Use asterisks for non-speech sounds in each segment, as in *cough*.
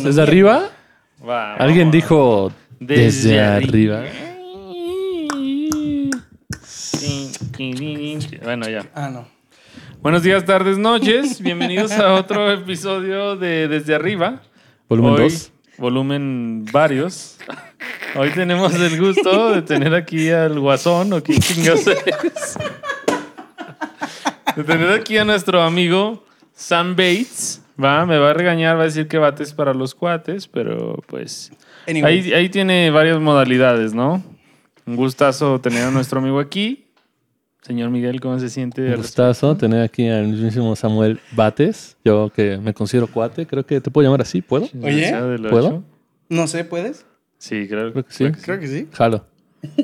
¿desde arriba? Va. Alguien dijo desde, Desde arriba. Bueno, ya. Ah, no. Buenos días, tardes, noches. Bienvenidos a otro episodio de Desde Arriba. Volumen Hoy, 2. Volumen varios. Hoy tenemos el gusto de tener aquí al Guasón, o quién chingados es. De tener aquí a nuestro amigo Sam Bates. Va, me va a regañar, va a decir que bates para los cuates, pero pues Anyway. Ahí, ahí tiene varias modalidades, ¿no? Un gustazo tener a nuestro amigo aquí. Señor Miguel, ¿cómo se siente? Un gustazo tener aquí al mismísimo Samuel Bates. Yo que me considero cuate, creo que te puedo llamar así, ¿puedo? Oye, ¿puedo? No sé, ¿puedes? Sí, creo, Creo que sí. Creo que sí. Jalo. *laughs*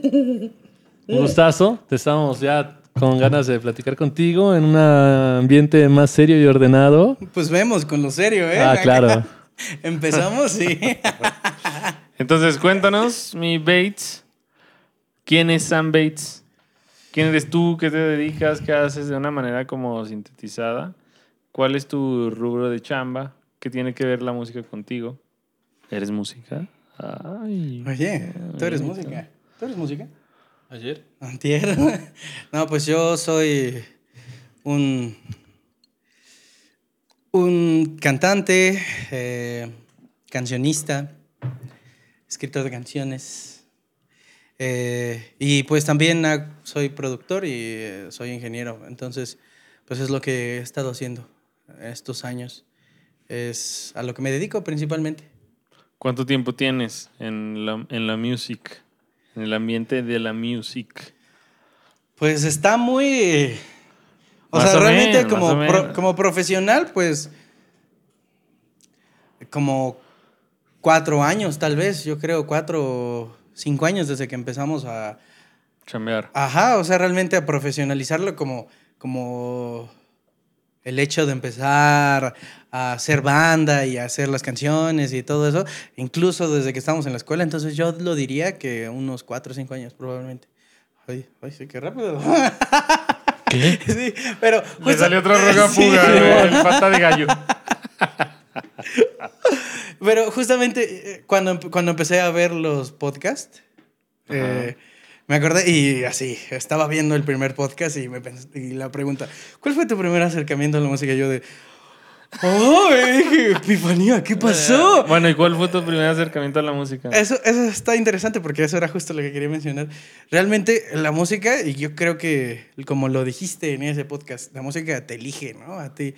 Un gustazo. Te estamos ya con ganas de platicar contigo en un ambiente más serio y ordenado. Pues vemos con lo serio, ¿eh? Ah, claro. *laughs* Empezamos, sí. *laughs* Entonces, cuéntanos, mi Bates. ¿Quién es Sam Bates? ¿Quién eres tú? ¿Qué te dedicas? ¿Qué haces de una manera como sintetizada? ¿Cuál es tu rubro de chamba? ¿Qué tiene que ver la música contigo? ¿Eres música? Ay. Oye, tú eres música. ¿Tú eres música? Ayer. Antier. *laughs* No, pues yo soy un, un cantante, eh, cancionista, escritor de canciones. eh, y pues también soy productor y eh, soy ingeniero. Entonces, pues es lo que he estado haciendo estos años. Es a lo que me dedico principalmente. ¿Cuánto tiempo tienes en la, en la music? En el ambiente de la music. Pues está muy... O Más sea, o realmente menos, como, o pro- como profesional, pues como cuatro años tal vez, yo creo, cuatro, cinco años desde que empezamos a... Chambear. Ajá, o sea, realmente a profesionalizarlo como, como el hecho de empezar a hacer banda y a hacer las canciones y todo eso, incluso desde que estamos en la escuela, entonces yo lo diría que unos cuatro o cinco años probablemente. Ay, ay, sí, qué rápido. ¿Qué? *laughs* Sí, pero justo- salió otra roga *laughs* Sí, fuga, el pata de gallo. Pero justamente eh, cuando, cuando empecé a ver los podcasts, eh, me acordé y así, estaba viendo el primer podcast y, me y la pregunta, ¿cuál fue tu primer acercamiento a la música? Yo de, ¡oh! dije, Epifanía, ¿qué pasó? Bueno, ¿y cuál fue tu primer acercamiento a la música? Eso, eso está interesante porque eso era justo lo que quería mencionar. Realmente la música, y yo creo que como lo dijiste en ese podcast, la música te elige, ¿no? A ti.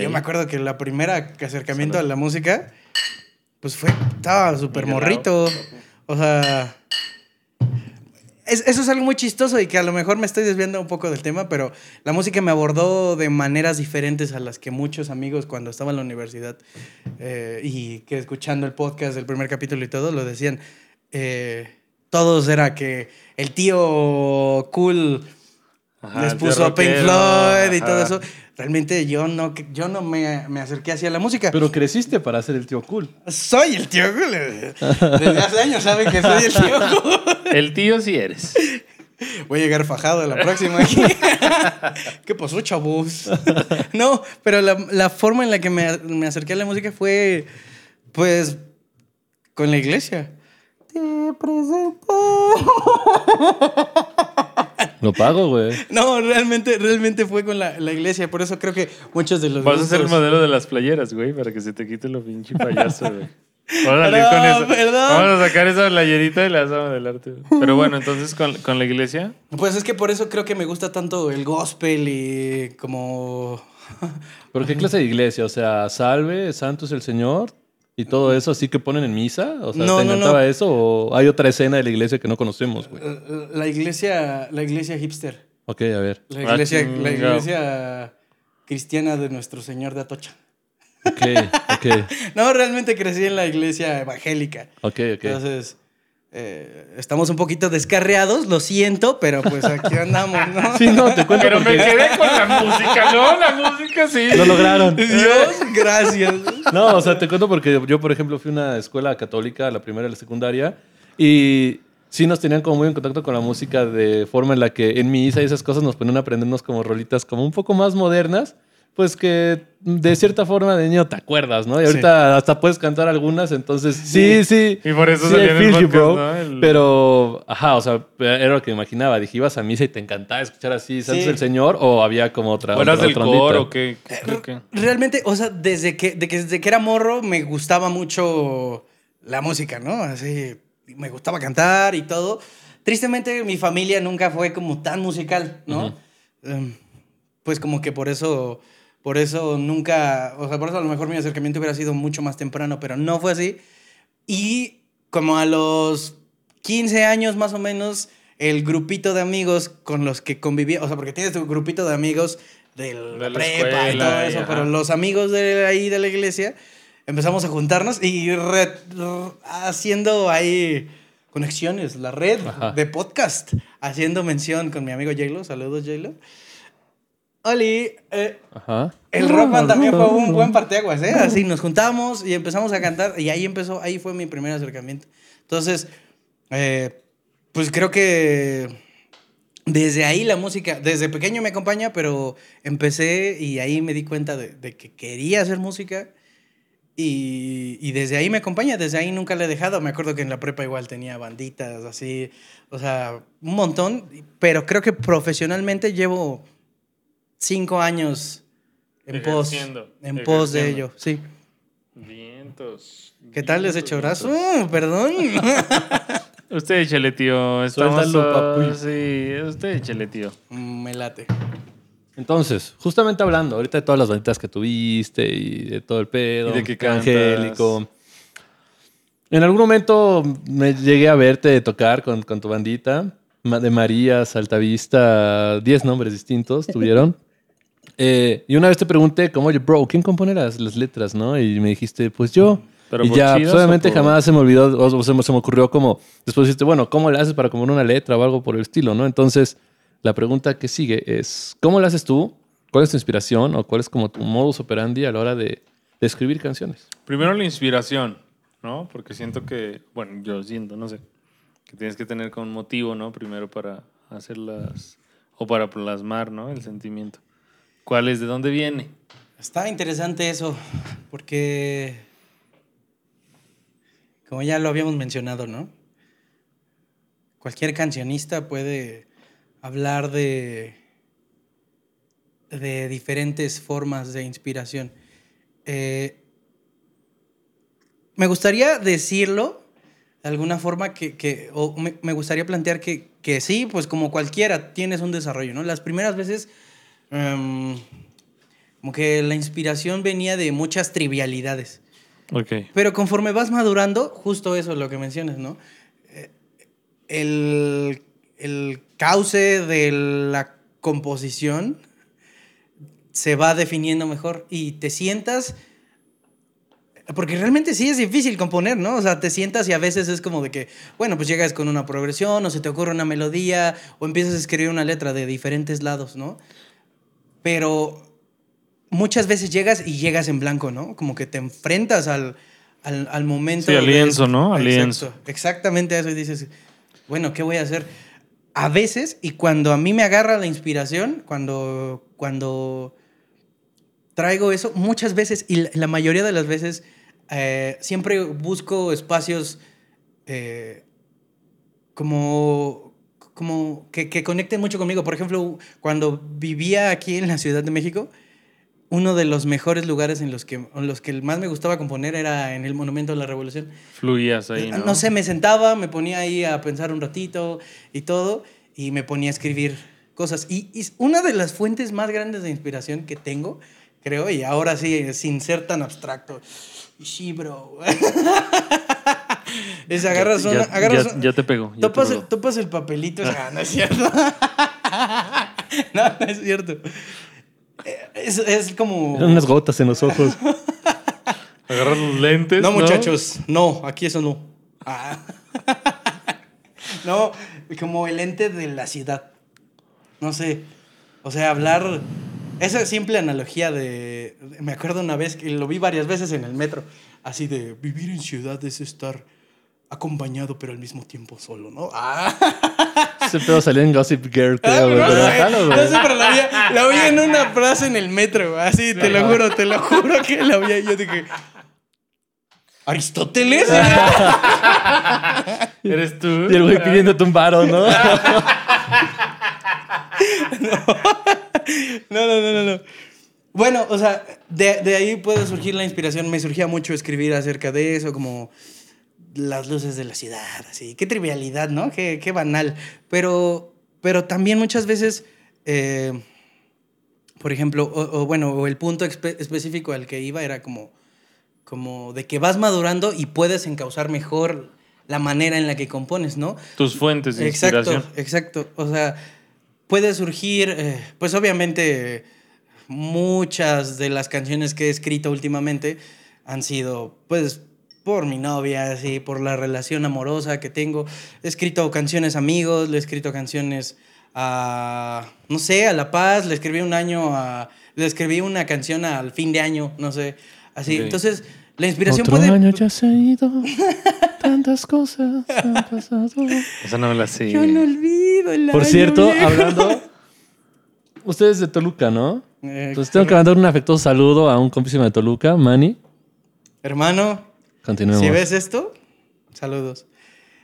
Yo me acuerdo que la primera acercamiento a la música, pues fue, estaba súper morrito. O sea, es- eso es algo muy chistoso y que a lo mejor me estoy desviando un poco del tema, pero la música me abordó de maneras diferentes a las que muchos amigos cuando estaba en la universidad eh, y que escuchando el podcast del primer capítulo y todo lo decían. eh, todos era que el tío cool Ajá, les puso Pink Floyd y ajá. todo eso. Realmente yo no, yo no me, me acerqué hacia la música. Pero creciste para ser el tío cool. soy el tío cool. Desde hace años saben que soy el tío cool. *laughs* El tío sí eres. Voy a llegar fajado a la próxima aquí. *laughs* ¿Qué pasó, chavos? *laughs* No, pero la, la forma en la que me, me acerqué a la música fue, pues, con la iglesia. Te presento. Lo pago, güey. No, realmente, realmente fue con la, la iglesia. Por eso creo que muchos de los Vas a ser el modelo de las playeras, güey, para que se te quite lo pinche payaso, güey. *laughs* Vamos a con eso. perdón. Vamos a sacar esa playerita y la vamos a adelante. güey. Pero bueno, entonces con, con la iglesia. Pues es que por eso creo que me gusta tanto el gospel y como... ¿Pero qué clase de iglesia? O sea, salve, santo es el Señor y todo eso así que ponen en misa. O sea, No, ¿te no, encantaba no. eso o hay otra escena de la iglesia que no conocemos, güey? La iglesia, la iglesia hipster. Ok, a ver. La Ah, iglesia, la chingao. iglesia cristiana de nuestro Señor de Atocha. Ok, ok, *laughs* No, realmente crecí en la iglesia evangélica. ok, ok. Entonces, eh, estamos un poquito descarriados, lo siento, pero pues aquí andamos, ¿no? *laughs* Sí, no, te cuento Pero me porque quedé con la música, ¿no? La música sí. lo lograron. Dios, gracias. No, o sea, te cuento porque yo, por ejemplo, fui a una escuela católica, la primera y la secundaria, y sí nos tenían como muy en contacto con la música de forma en la que en misa y esas cosas nos ponían a aprendernos como rolitas como un poco más modernas, pues que de cierta forma de niño te acuerdas, ¿no? Y ahorita hasta puedes cantar algunas, entonces sí, sí. Y por eso sí, salió en el podcast, bro. ¿no? El- Pero, ajá, o sea, era lo que me imaginaba. Dije, ibas a misa y te encantaba escuchar así Santos Sí. del Señor o había como otra. ¿O eras del coro o qué? Creo que- Realmente, o sea, desde que, de que, desde que era morro me gustaba mucho la música, ¿no? Así, me gustaba cantar y todo. Tristemente, mi familia nunca fue como tan musical, ¿no? Em, pues como que por eso, por eso nunca, o sea, por eso a lo mejor mi acercamiento hubiera sido mucho más temprano, pero no fue así. Y como a los 15 años más o menos, el grupito de amigos con los que convivía, o sea, porque tienes tu grupito de amigos de la, De la prepa y todo eso, pero los amigos de ahí de la iglesia empezamos a juntarnos y re- haciendo ahí conexiones, la red Ajá. de podcast, haciendo mención con mi amigo Jaylo, saludos Jaylo. Oli, eh, Ajá. el Rockman también fue un buen parteaguas, ¿eh? Así nos juntamos y empezamos a cantar y ahí empezó, ahí fue mi primer acercamiento. Entonces, eh, pues creo que desde ahí la música, desde pequeño me acompaña, pero empecé y ahí me di cuenta de, de que quería hacer música y, y desde ahí me acompaña, desde ahí nunca la he dejado. Me acuerdo que en la prepa igual tenía banditas, así, o sea, un montón, pero creo que profesionalmente llevo cinco años en pos, Ejerciendo, en pos de ello, sí. Vientos. ¿Qué tal les hecho brazo? Uh, perdón. *laughs* Usted échale, tío. Estamos Suéltalo. Sí, usted échale, tío. Mm, Me late. Entonces, justamente hablando ahorita de todas las banditas que tuviste y de todo el pedo, Y de que Angélico. En algún momento me llegué a verte tocar con, con tu bandita, de Marías, Altavista, 10 nombres distintos tuvieron. *laughs* Eh, y una vez te pregunté, como, oye, bro, ¿quién compone las, las letras, no? Y me dijiste, pues yo. ¿Pero y ya, pues, obviamente por- jamás se me olvidó, o, o se, me, se me ocurrió como, después dijiste, bueno, ¿cómo le haces para componer una letra o algo por el estilo, no? Entonces, la pregunta que sigue es, ¿cómo lo haces tú? ¿Cuál es tu inspiración o cuál es como tu modus operandi a la hora de, de escribir canciones? Primero la inspiración, ¿no? Porque siento que, bueno, yo siento, no sé, que tienes que tener como un motivo, ¿no? Primero para hacerlas o para plasmar, ¿no? El sentimiento. ¿Cuál es? ¿De dónde viene? Está interesante eso, porque, como ya lo habíamos mencionado, ¿no? Cualquier cancionista puede hablar de, de diferentes formas de inspiración. Eh, me gustaría decirlo de alguna forma que, que- o me, me gustaría plantear que, que sí, pues como cualquiera, tienes un desarrollo, ¿no? Las primeras veces, em, como que la inspiración venía de muchas trivialidades. Ok. Pero conforme vas madurando, justo eso es lo que mencionas, ¿no? Eh, El, el cauce de la composición se va definiendo mejor y te sientas... Porque realmente sí es difícil componer, ¿no? O sea, te sientas y a veces es como de que, bueno, pues llegas con una progresión o se te ocurre una melodía o empiezas a escribir una letra de diferentes lados, ¿no? Pero muchas veces llegas y llegas en blanco, ¿no? Como que te enfrentas al, al, al momento. Sí, al de- lienzo, ¿no? Al lienzo. Exactamente eso y dices, bueno, ¿qué voy a hacer? A veces, y cuando a mí me agarra la inspiración, cuando, cuando traigo eso, muchas veces, y la, la mayoría de las veces, eh, siempre busco espacios eh, como, como que, que conecten mucho conmigo. Por ejemplo, cuando vivía aquí en la Ciudad de México, uno de los mejores lugares en los que, en los que más me gustaba componer era en el Monumento a la Revolución. Fluías ahí, ¿no? No sé, me sentaba, me ponía ahí a pensar un ratito y todo, y me ponía a escribir cosas. Y, y una de las fuentes más grandes de inspiración que tengo, creo, y ahora sí, sin ser tan abstracto, sí, bro. *laughs* es agarras Ya- una. ya- agarras ya- te te Topas, pegó. el, topas el papelito. Ah, no es *laughs* cierto. *laughs* no, no es cierto. Eh, Es, es como. Eran unas gotas en los ojos. *laughs* Agarras los lentes. No, muchachos, no, aquí eso no. Ah. no, como el ente de la ciudad. No sé. O sea, hablar. Esa simple analogía de. Me acuerdo una vez que lo vi varias veces en el metro. Así de vivir en ciudad es estar acompañado, pero al mismo tiempo solo, ¿no? Ah, Ese pedo salió en Gossip Girl, Ah, creo, güey. no, sé, no pero la vi, la vi en una frase en el metro, güey, así, te lo juro, te lo juro que la vi y yo dije, ¿Aristóteles? *laughs* ¿Eres tú? Y el güey pidiéndote un varo, ¿no? *laughs* *laughs* No, no, no, no, no. Bueno, o sea, de, de ahí puede surgir la inspiración. Me surgía mucho escribir acerca de eso, como las luces de la ciudad, así. Qué trivialidad, ¿no? Qué, qué banal. Pero, pero también muchas veces, eh, por ejemplo, o, o bueno, o el punto espe- específico al que iba era como, como de que vas madurando y puedes encauzar mejor la manera en la que compones, ¿no? Tus fuentes de inspiración. Exacto, exacto. O sea, puede surgir, eh, pues obviamente muchas de las canciones que he escrito últimamente han sido, pues, por mi novia, así, por la relación amorosa que tengo. He escrito canciones a amigos, le he escrito canciones a, no sé, a La Paz, le escribí un año a, le escribí una canción al fin de año, no sé, así. Entonces, la inspiración Otro puede... año ya se ha ido. Tantas cosas han pasado. *laughs* Esa no me la sé. Yo no olvido el Por año cierto, viejo. hablando. *laughs* Ustedes de Toluca, ¿no? Eh, Entonces tengo que mandar un afectuoso saludo a un compísimo de Toluca, Manny. Hermano, Continuemos. Si ves esto, saludos.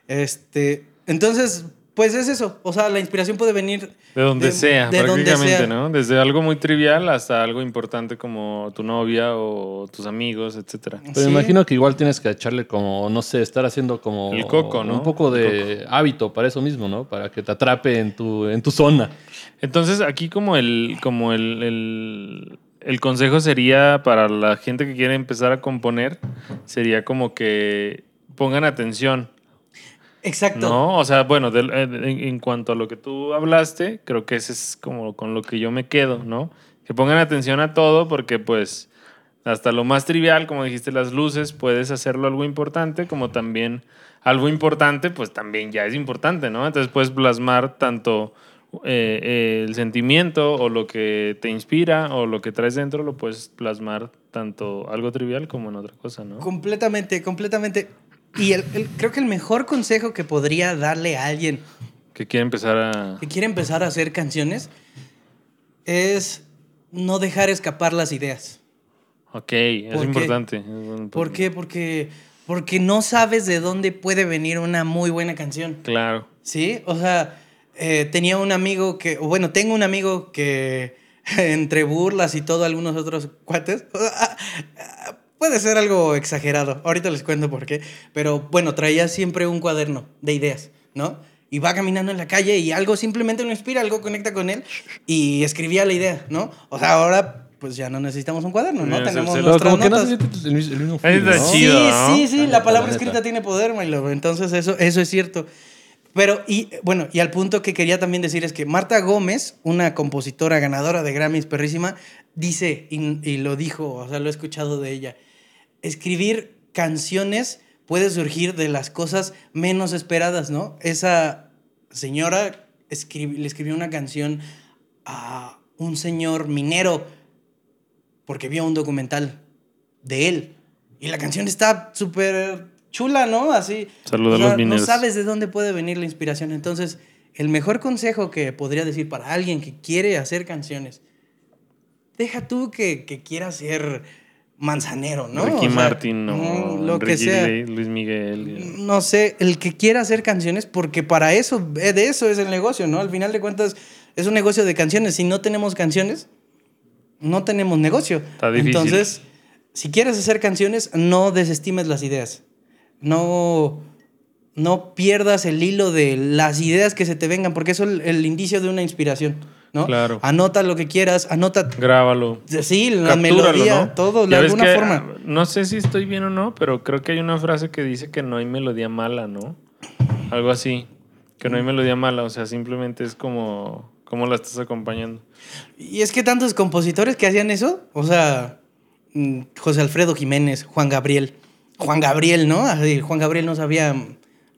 Este, entonces, pues es eso. O sea, la inspiración puede venir De donde sea, de donde prácticamente, sea. ¿no? Desde algo muy trivial hasta algo importante como tu novia o tus amigos, etcétera. Pero Sí. me imagino que igual tienes que echarle como, no sé, estar haciendo como... El coco, ¿no? Un poco de hábito para eso mismo, ¿no? Para que te atrape en tu, en tu zona. Entonces, aquí como el, como el, el, el consejo sería para la gente que quiere empezar a componer, sería como que pongan atención, Exacto. ¿no? O sea, bueno, en, en cuanto a lo que tú hablaste, creo que ese es como con lo que yo me quedo, ¿no? Que pongan atención a todo porque pues hasta lo más trivial, como dijiste, las luces, puedes hacerlo algo importante, como también algo importante, pues también ya es importante, ¿no? Entonces puedes plasmar tanto eh, eh, el sentimiento o lo que te inspira o lo que traes dentro, lo puedes plasmar tanto algo trivial como en otra cosa, ¿no? Completamente, completamente. Y el- el- creo que el mejor consejo que podría darle a alguien Que quiere empezar a... que quiere empezar a hacer canciones es no dejar escapar las ideas. Ok, es importante. ¿Por qué? Porque, porque no sabes de dónde puede venir una muy buena canción. Claro. Sí, o sea, eh, tenía un amigo que, bueno, tengo un amigo que *laughs* entre burlas y todo, algunos otros cuates, *laughs* puede ser algo exagerado, ahorita les cuento por qué, pero bueno, traía siempre un cuaderno de ideas, ¿no? Y va caminando en la calle y algo simplemente lo inspira, algo conecta con él y escribía la idea, ¿no? O sea, ahora pues ya no necesitamos un cuaderno, ¿no? Tenemos se- nuestras como que no notas. se el, el mismo está ¿no? chido. Sí, sí, sí, La palabra la escrita tiene poder, Milo. Entonces, eso, eso es cierto. Pero, y bueno, y al punto que quería también decir es que Marta Gómez, una compositora ganadora de Grammys perrísima, dice, y, lo dijo, o sea, lo he escuchado de ella, escribir canciones puede surgir de las cosas menos esperadas, ¿no? Esa señora le escribió una canción a un señor minero porque vio un documental de él. Y la canción está súper chula, ¿no? Así. Saluda a o sea, los mineros. No sabes de dónde puede venir la inspiración. Entonces, el mejor consejo que podría decir para alguien que quiere hacer canciones, deja tú que, que quiera ser manzanero, ¿no? Ricky O sea, Martin o mm, lo que sea. Luis Miguel. No sé, el que quiera hacer canciones, porque para eso, eh, de eso es el negocio, ¿no? Al final de cuentas, es un negocio de canciones. Si no tenemos canciones, no tenemos negocio. Está difícil. Entonces, si quieres hacer canciones, no desestimes las ideas. No, no pierdas el hilo de las ideas que se te vengan, porque eso es el, el indicio de una inspiración, ¿no? Claro. Anota lo que quieras, anota, Grábalo. sí, la Captúralo, melodía, ¿no? todo, de alguna que, forma. No sé si estoy bien o no, pero creo que hay una frase que dice que no hay melodía mala, ¿no? Algo así. Que no hay melodía mala, o sea, simplemente es como cómo la estás acompañando. Y es que tantos compositores que hacían eso, o sea, mm, José Alfredo Jiménez, Juan Gabriel, Juan Gabriel, ¿no? Así, Juan Gabriel no sabía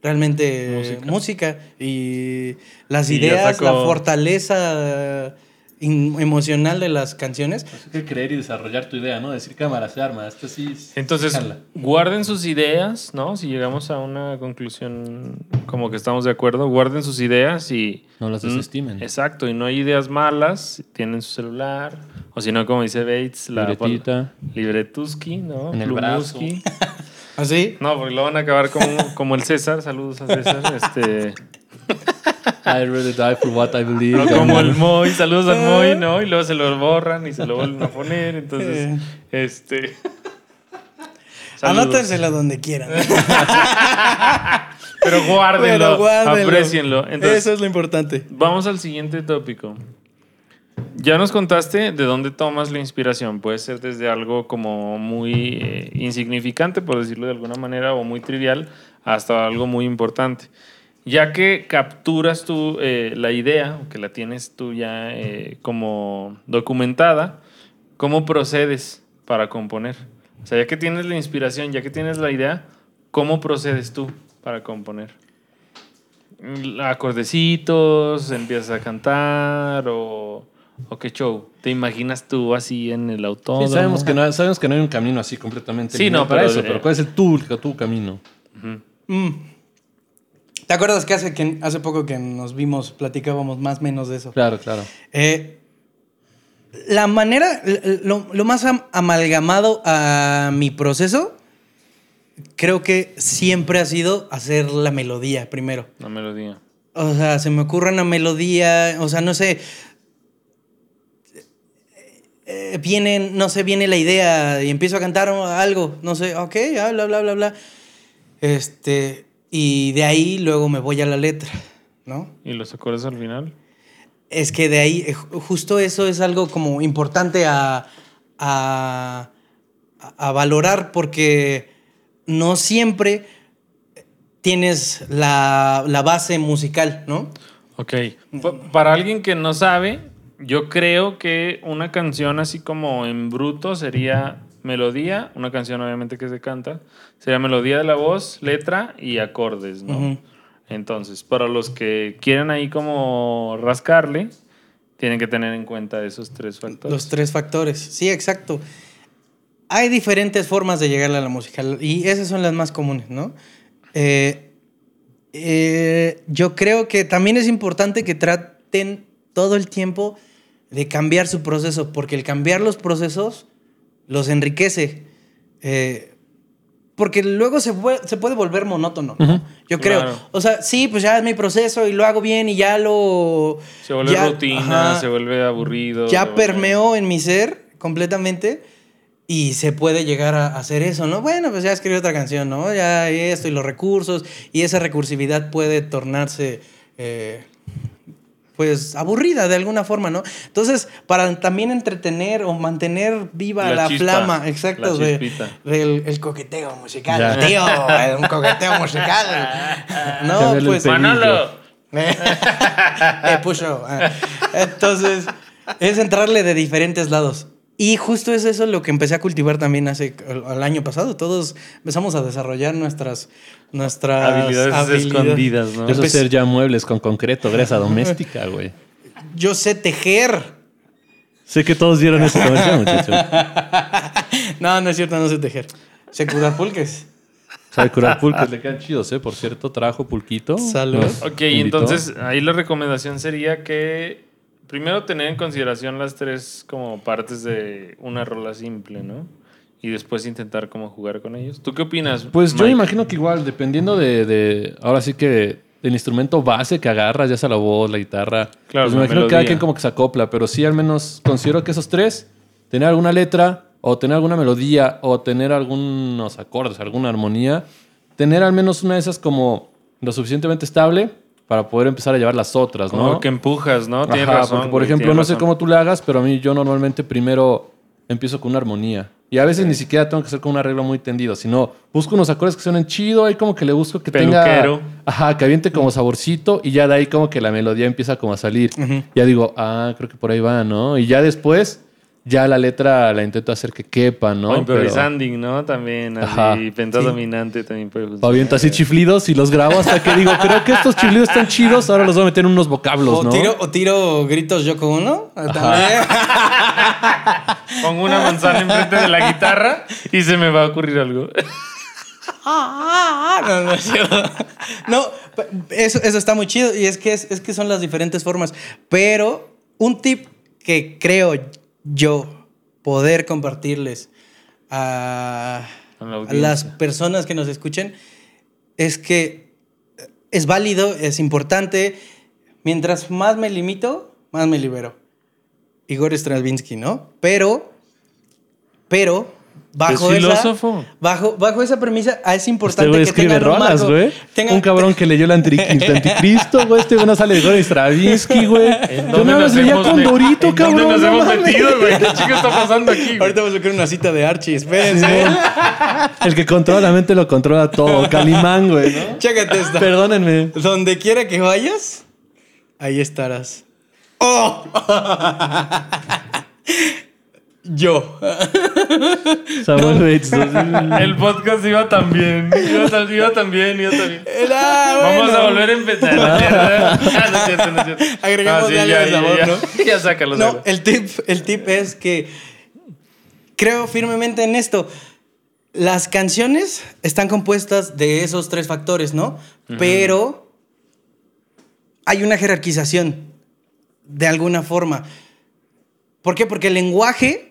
realmente Música. música, y las Y ideas, la fortaleza emocional de las canciones. Hay que creer y desarrollar tu idea, ¿no? Decir cámara, se arma. Esto sí. es- Entonces, jala. guarden sus ideas, ¿no? Si llegamos a una conclusión como que estamos de acuerdo, guarden sus ideas y... No las Mm, desestimen. Exacto, y no hay ideas malas, tienen su celular, o si no, como dice Bates, la Libretita. libretuski, ¿no? En el brazo. *laughs* Plumuski. ¿Así? No, porque lo van a acabar como, como el César, saludos a César, este... *laughs* I really die for what I believe. No, como el *laughs* Moy, saludos al Moy, ¿no? Y luego se lo borran y se lo vuelven a poner, entonces, *laughs* este... saludos. Anótenselo donde quieran. Pero guárdenlo, Pero guárdenlo. aprecienlo. Entonces, Eso es lo importante. Vamos al siguiente tópico. Ya nos contaste de dónde tomas la inspiración. Puede ser desde algo como muy eh, insignificante, por decirlo de alguna manera, o muy trivial, hasta algo muy importante. Ya que capturas tú eh, la idea, que la tienes tú ya eh, como documentada, ¿cómo procedes para componer? O sea, ya que tienes la inspiración, ya que tienes la idea, ¿cómo procedes tú para componer? acordecitos, empiezas a cantar o, o qué show. ¿Te imaginas tú así en el autódromo? Sí, sabemos, que no, sabemos que no hay un camino así completamente. Sí, no, para pero, eso, eh, pero ¿cuál es el tu, tu camino? Mm. ¿Te acuerdas que hace, que hace poco que nos vimos, platicábamos más o menos de eso? Claro, claro. Eh, la manera, lo, lo más am- amalgamado a mi proceso, creo que siempre ha sido hacer la melodía primero. La melodía. O sea, se me ocurre una melodía, o sea, no sé. Eh, viene, no sé, viene la idea y empiezo a cantar algo, no sé, ok, bla, bla, bla, bla. Este, y de ahí luego me voy a la letra, ¿no? ¿Y los acordes al final? Es que de ahí, eh, ju- justo eso es algo como importante a, a, a valorar porque no siempre tienes la, la base musical, ¿no? Ok. Pa- Para alguien que no sabe, yo creo que una canción así como en bruto sería melodía, una canción obviamente que se canta, sería melodía de la voz, letra y acordes, ¿no? Entonces, para los que quieren ahí como rascarle, tienen que tener en cuenta esos tres factores. Los tres factores. Sí, exacto. Hay diferentes formas de llegar a la música y esas son las más comunes, ¿no? Eh, eh, yo creo que también es importante que traten todo el tiempo de cambiar su proceso, porque el cambiar los procesos los enriquece. Eh, porque luego se, puede- se puede volver monótono, ¿no? Ujú. Yo creo. Claro. O sea, sí, pues ya es mi proceso y lo hago bien y ya lo... Se vuelve ya- rutina, ajá se vuelve aburrido. ya vuelve- permeó en mi ser completamente y se puede llegar a hacer eso, ¿no? Bueno, pues ya escribí otra canción, ¿no? Ya esto y los recursos y esa recursividad puede tornarse, eh, pues, aburrida de alguna forma, ¿no? Entonces, para también entretener o mantener viva La la, chispa, flama, exacto, la de- del el coqueteo musical, Ya. tío, *laughs* un coqueteo musical. No, Cambiarle el pues... Manolo. *laughs* Eh, puso. ah. Entonces, es entrarle de diferentes lados. Y justo es eso lo que empecé a cultivar también hace el, el año pasado. Todos empezamos a desarrollar nuestras, nuestras Habilidades escondidas, ¿no? Eso Empe- es ser ya muebles con concreto, grasa doméstica, güey. Yo sé tejer. Sé que todos vieron ese comercial, muchachos. *laughs* No, no es cierto, no sé tejer. Sé curar pulques. Sabe curar pulques, le quedan chidos, ¿eh? Por cierto, trajo pulquito. Salud. Nos Ok, invitó. entonces ahí la recomendación sería que primero tener en consideración las tres como partes de una rola simple, ¿no? Y después intentar como jugar con ellos. ¿Tú qué opinas? Pues yo Mike? imagino que igual, dependiendo de, de- ahora sí que del instrumento base que agarras, ya sea la voz, la guitarra, Claro, pues me imagino que cada melodía. quien como que se acopla, pero sí al menos considero que esos tres, tener alguna letra, o tener alguna melodía, o tener algunos acordes, alguna armonía, tener al menos una de esas como lo suficientemente estable para poder empezar a llevar las otras, Como ¿no? que empujas, ¿no? Ajá, razón. porque por güey, ejemplo, no sé cómo tú le hagas, pero a mí yo normalmente primero empiezo con una armonía. Y a veces ni siquiera tengo que hacer con un arreglo muy tendido, sino busco unos acordes que suenen chido, ahí como que le busco que Peluquero. tenga... Ajá, que aviente como saborcito y ya de ahí como que la melodía empieza como a salir. Ya digo, ah, creo que por ahí va, ¿no? Y ya después ya la letra la intento hacer que quepa, ¿no? o Pero- improvisanding, ¿no? También, Ajá. así, pentadominante también puede O funcionar. aviento así chiflidos y los grabo hasta que digo, creo que estos chiflidos están chidos, ahora los voy a meter en unos vocablos, O, ¿no? tiro, o tiro gritos Yoko Uno. También. *laughs* Pongo una manzana enfrente de la guitarra y se me va a ocurrir algo. *laughs* no, no. No, eso, eso está muy chido y es que, es, es que son las diferentes formas. Pero un tip que creo yo poder compartirles a, la las personas que nos escuchen es que es válido, es importante. Mientras más me limito, más me libero. Igor Stravinsky, ¿no? Pero, pero, bajo Es esa, filósofo. bajo, bajo esa premisa, ah, es Este importante güey que escribe tengan un rolas, marco, güey. Un cabrón que leyó el antri- el *laughs* anticristo, güey. Este güey no sale de Igor Stravinsky, güey. ¿En Yo nada más nos leía con me- Dorito, ¿en cabrón. ¿Dónde nos no hemos mames. metido, güey? *laughs* ¿Qué chico está pasando aquí? güey? Ahorita vamos a sacar una cita de Archie, espérense. El que controla la mente lo controla todo. Calimán, güey, ¿no? Chécate esta. Perdónenme. Donde quiera que vayas, ahí estarás. ¡Oh! Yo. Samuel Bates. El podcast iba tan bien. Iba tan, iba tan bien, iba tan bien. Ah, Vamos bueno. a volver a empezar. ¿no es cierto? Ah, no es cierto. Agreguemos Ah, sí, algo ya, de ya, sabor, ya. ¿no? Ya sácalo. No, sácalo. el tip, el tip es que creo firmemente en esto. Las canciones están compuestas de esos tres factores, ¿no? Pero hay una jerarquización de alguna forma. ¿Por qué? Porque el lenguaje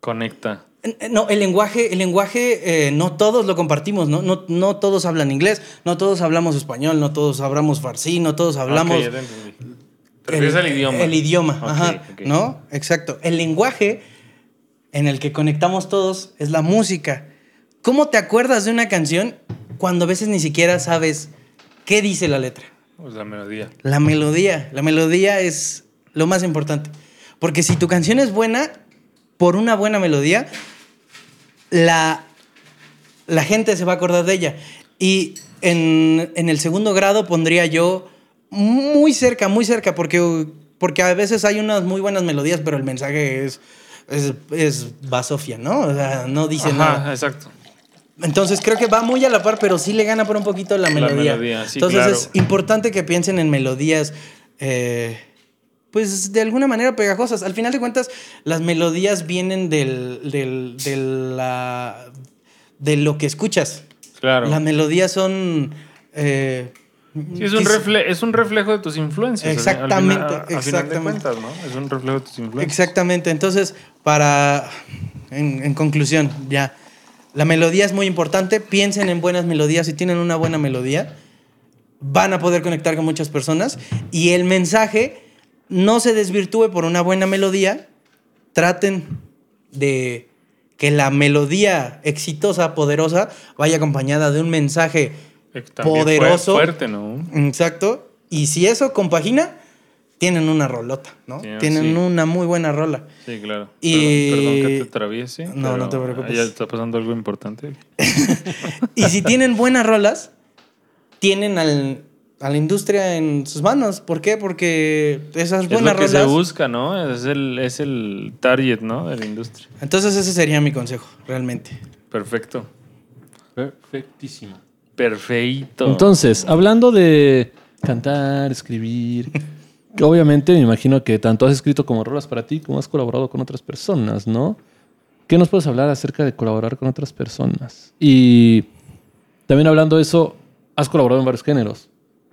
Conecta. Eh, No, el lenguaje, el lenguaje eh, no todos lo compartimos, ¿no? ¿no? No todos hablan inglés, no todos hablamos español, no todos hablamos farsi, no todos hablamos... Ok, ya te entendí. Te refieres al idioma. El idioma, ajá. ¿no? Exacto. El lenguaje en el que conectamos todos es la música. ¿Cómo te acuerdas de una canción cuando a veces ni siquiera sabes qué dice la letra? Pues la melodía. La melodía. La melodía es lo más importante. Porque si tu canción es buena, por una buena melodía, la, la gente se va a acordar de ella. Y en, en el segundo grado pondría yo muy cerca, muy cerca, porque, porque a veces hay unas muy buenas melodías, pero el mensaje es, es, es basofia, ¿no? O sea, no dice Ajá, nada. exacto. Entonces creo que va muy a la par, pero sí le gana por un poquito la La melodía. melodía, sí, Entonces claro. es importante que piensen en melodías, eh, pues de alguna manera pegajosas. Al final de cuentas, las melodías vienen del, del- de, la, de lo que escuchas. Claro. Las melodías son... eh, Sí, es, un refle- es un reflejo de tus influencias. al- al Exactamente, final- de exactamente. cuentas, ¿no? Es un reflejo de tus influencias. Exactamente. Entonces, para. En, en conclusión, ya. La melodía es muy importante. Piensen en buenas melodías. Si tienen una buena melodía, van a poder conectar con muchas personas. Y el mensaje no se desvirtúe por una buena melodía. Traten de que la melodía exitosa, poderosa, vaya acompañada de un mensaje Eh, también poderoso. fuerte, ¿no? Exacto. Y si eso compagina, tienen una rolota, ¿no? Sí, tienen sí. una muy buena rola. Sí, claro. Y- Perdón, perdón que te atraviese. No, no te preocupes. Ya está pasando algo importante. *laughs* Y si tienen buenas rolas, tienen al- a la industria en sus manos. ¿Por qué? Porque esas Es buenas lo que rolas. se busca, ¿no? Es el, es el target, ¿no? De la industria. Entonces, ese sería mi consejo, realmente. Perfecto. Perfectísimo. Perfecto. Entonces, hablando de cantar, escribir, que *laughs* obviamente me imagino que tanto has escrito como rolas para ti, como has colaborado con otras personas, ¿no? ¿Qué nos puedes hablar acerca de colaborar con otras personas? Y también hablando de eso, has colaborado en varios géneros,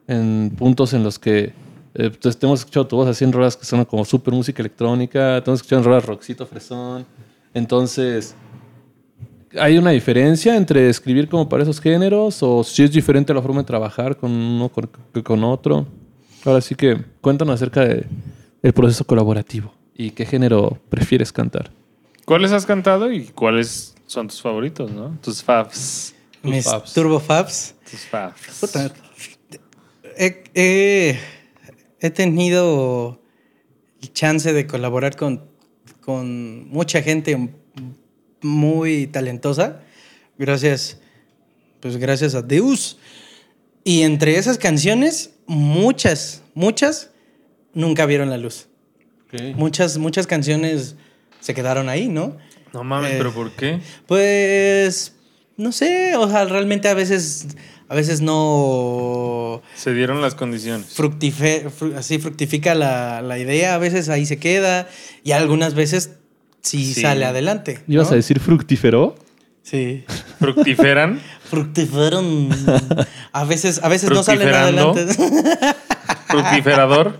en puntos en los que eh, pues, te hemos escuchado tu voz así en rolas que son como súper música electrónica, te hemos escuchado en rolas rockcito, fresón. Entonces, ¿Hay una diferencia entre escribir como para esos géneros o si es diferente la forma de trabajar con uno con- que con otro? Ahora sí que cuéntanos acerca de- del proceso colaborativo y qué género prefieres cantar. ¿Cuáles has cantado y cuáles son tus favoritos, no? Tus faves. Mis faves. Turbo Fabs. Tus faves. He, he- he tenido el chance de colaborar con, con mucha gente muy talentosa. Gracias, pues gracias a Deus. Y entre esas canciones, muchas, muchas nunca vieron la luz. Muchas, muchas canciones se quedaron ahí, ¿no? No mames, Eh, ¿pero por qué? Pues, no sé, o sea, realmente a veces, a veces no Se dieron las condiciones. fructife- fru- así fructifica la, la idea, a veces ahí se queda y algunas veces sí, Sí. sale adelante. ¿no? ¿Ibas a decir fructífero? Sí. ¿Fructiferan? *laughs* Fructiferan. A veces, a veces no salen adelante. *laughs* ¿Fructiferador?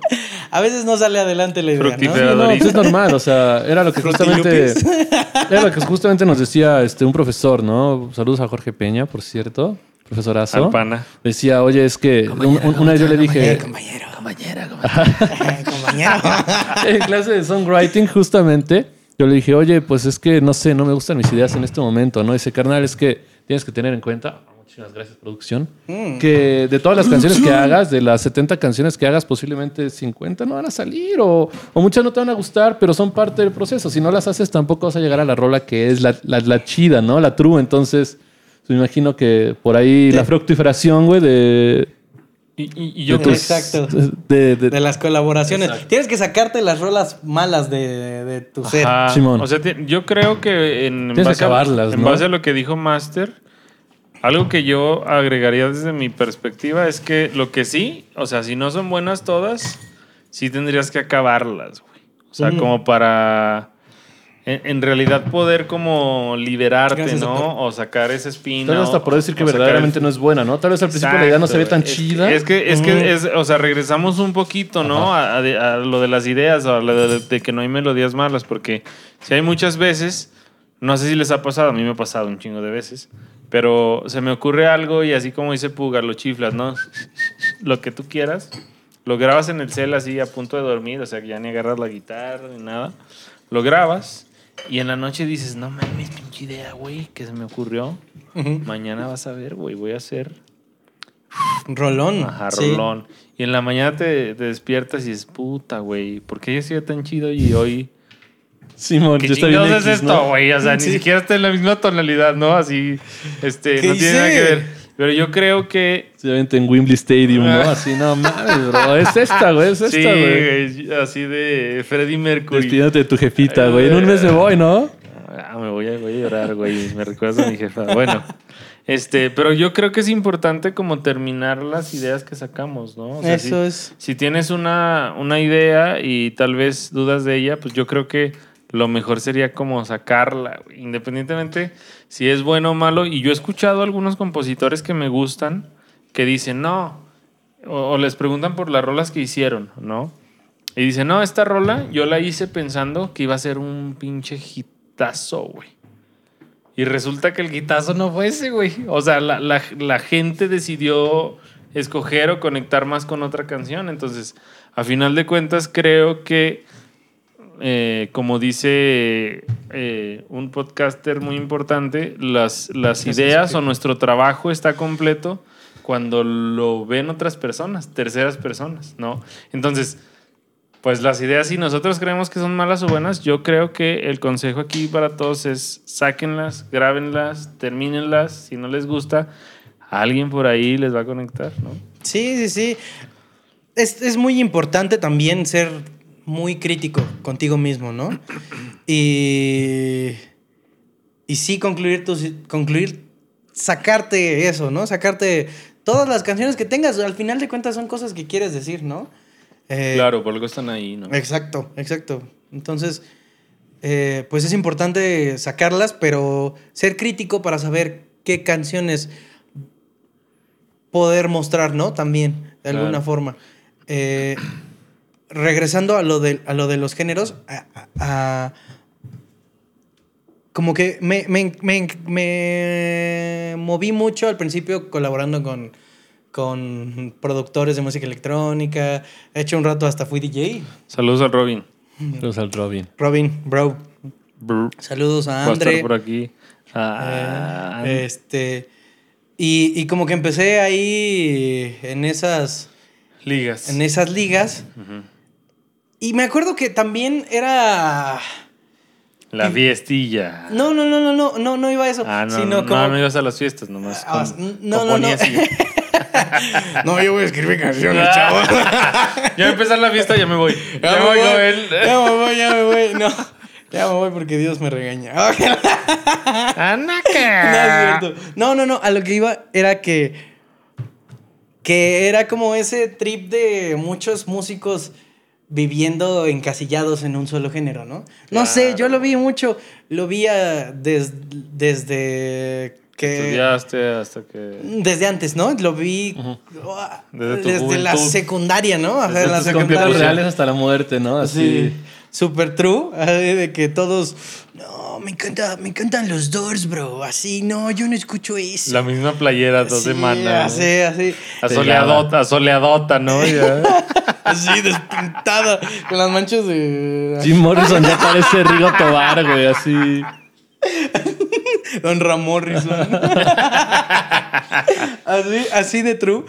a veces no sale adelante la idea, ¿no? Sí, no, pues es normal, o sea, era lo que justamente *laughs* era lo que justamente nos decía este un profesor, ¿no? Saludos a Jorge Peña, por cierto, profesorazo. Al pana. Decía, "Oye, es que un- un- una vez yo le dije, Eh, compañero. Compañera, compañero. *laughs* en clase de songwriting justamente, yo le dije, "Oye, pues es que no sé, no me gustan mis ideas en este momento", ¿no? Dice, "Carnal, es que tienes que tener en cuenta Muchísimas gracias, producción. Mm. Que de todas las canciones que hagas, de las 70 canciones que hagas, posiblemente 50 no van a salir o, o muchas no te van a gustar, pero son parte del proceso. Si no las haces, tampoco vas a llegar a la rola que es la, la- la chida, ¿no? La true. Entonces, me imagino que por ahí la fructiferación, güey, de, Y, y- y yo de creo tus- Exacto. de- de- De las colaboraciones. Tienes que sacarte las rolas malas de, de tu ser. Ajá. Simón. O sea, yo creo que en, que base, a, en ¿no? base a lo que dijo Master, algo que yo agregaría desde mi perspectiva es que lo que sí, o sea, si no son buenas todas, sí tendrías que acabarlas, güey. O sea, como para en, en realidad poder como liberarte, Gracias, ¿no? O sacar ese espino. Tal vez hasta por decir que verdaderamente el- no es buena, ¿no? Tal vez al principio la idea no se ve tan Exacto, chida. Es que, es Ujú. que es, o sea, regresamos un poquito, ¿no? A, a a lo de las ideas, a lo de, de que no hay melodías malas, porque si hay muchas veces, no sé si les ha pasado, a mí me ha pasado un chingo de veces, pero se me ocurre algo y así como dice Puga, lo chiflas, ¿no? Lo que tú quieras, lo grabas en el cel así a punto de dormir, o sea, que ya ni agarras la guitarra ni nada, lo grabas y en la noche dices, no mames, pinche idea, güey, que se me ocurrió. Mañana vas a ver, güey, voy a hacer Rolón. Ajá, sí. rolón. Y en la mañana te, te despiertas y es puta, güey. ¿Por qué yo sido tan chido y hoy? Simón, ¿Qué ya está bien es X, ¿no? esto, güey? O sea, Sí. ni siquiera está en la misma tonalidad, ¿no? Así, este, ¿Qué no tiene nada que ver. Pero yo creo que. Se vente en Wembley Stadium, ¿no? Así, no mames, bro. Es esta, güey, es esta, sí, güey. güey, así de Freddie Mercury. Despidiéndote de tu jefita, güey. En un mes me voy, ¿no? Ah, me voy a, voy a llorar, güey. Me recuerdas a mi jefa. Bueno, este, pero yo creo que es importante como terminar las ideas que sacamos, ¿no? O sea, Eso si- es. si tienes una, una idea y tal vez dudas de ella, pues yo creo que lo mejor sería como sacarla, independientemente si es bueno o malo. Y yo he escuchado a algunos compositores que me gustan que dicen, no, o, o les preguntan por las rolas que hicieron, ¿no? Y dicen, no, esta rola yo la hice pensando que iba a ser un pinche hitazo, güey. Y resulta que el hitazo no fue ese, güey. O sea, la, la- la gente decidió escoger o conectar más con otra canción. Entonces, a final de cuentas, creo que, eh, como dice eh, un podcaster muy importante, las, las ideas o nuestro trabajo está completo cuando lo ven otras personas, terceras personas, ¿no? Entonces, pues las ideas, si nosotros creemos que son malas o buenas, yo creo que el consejo aquí para todos es sáquenlas, grábenlas, termínenlas. Si no les gusta, alguien por ahí les va a conectar, ¿no? Sí, sí, sí. Es, es muy importante también ser muy crítico contigo mismo, ¿no? Y, y sí concluir, tus, concluir, sacarte eso, ¿no? Sacarte todas las canciones que tengas. Al final de cuentas son cosas que quieres decir, ¿no? Eh, Claro, por algo están ahí, ¿no? Exacto, exacto. Entonces, eh, pues es importante sacarlas, pero ser crítico para saber qué canciones poder mostrar, ¿no? También, de alguna forma. Eh, regresando a lo, de, a lo de los géneros, a- a- a- como que me, me- me- me moví mucho al principio colaborando con, con productores de música electrónica. He hecho un rato hasta fui DJ. Saludos al Robin. Saludos al Robin. Robin, bro. Brr. Saludos a Va a estar Andre. por aquí. Ah, Eh, este. Y, y como que empecé ahí en esas, ligas. en esas ligas. Y me acuerdo que también era. La fiestilla. No, no, no, no, no, no, no iba a eso. Ah, no, sino no, como. no ibas a las fiestas nomás. Ah, no, no, no. *laughs* No, yo voy a escribir canciones, chavos. *laughs* ya va a empezar la fiesta, ya me voy. Ya, Ya me voy, Joel. ya me voy, ya me voy. No. Ya me voy porque Dios me regaña. *laughs* No, es ¡Anaca! cierto. No, no, no. A lo que iba era que. Que era como ese trip de muchos músicos viviendo encasillados en un solo género, ¿no? No sé, yo lo vi mucho. Lo vi des- desde que. Estudiaste hasta que... Desde antes, ¿no? Lo vi ah, Desde desde, la secundaria, ¿no? Desde en la secundaria. reales hasta la muerte, ¿no? Así. Sí. Super true, de que todos, no, me encanta, me encantan los Doors, bro. Así, no, yo no escucho eso. La misma playera dos Sí, semanas. Así, así. Asoleadota, asoleadota, ¿no? Ya. *laughs* Así, despintada, con las manchas de Jim Morrison ya parece Rigo Tobar, güey, así. Don Ramorrison. *laughs* así, así de true.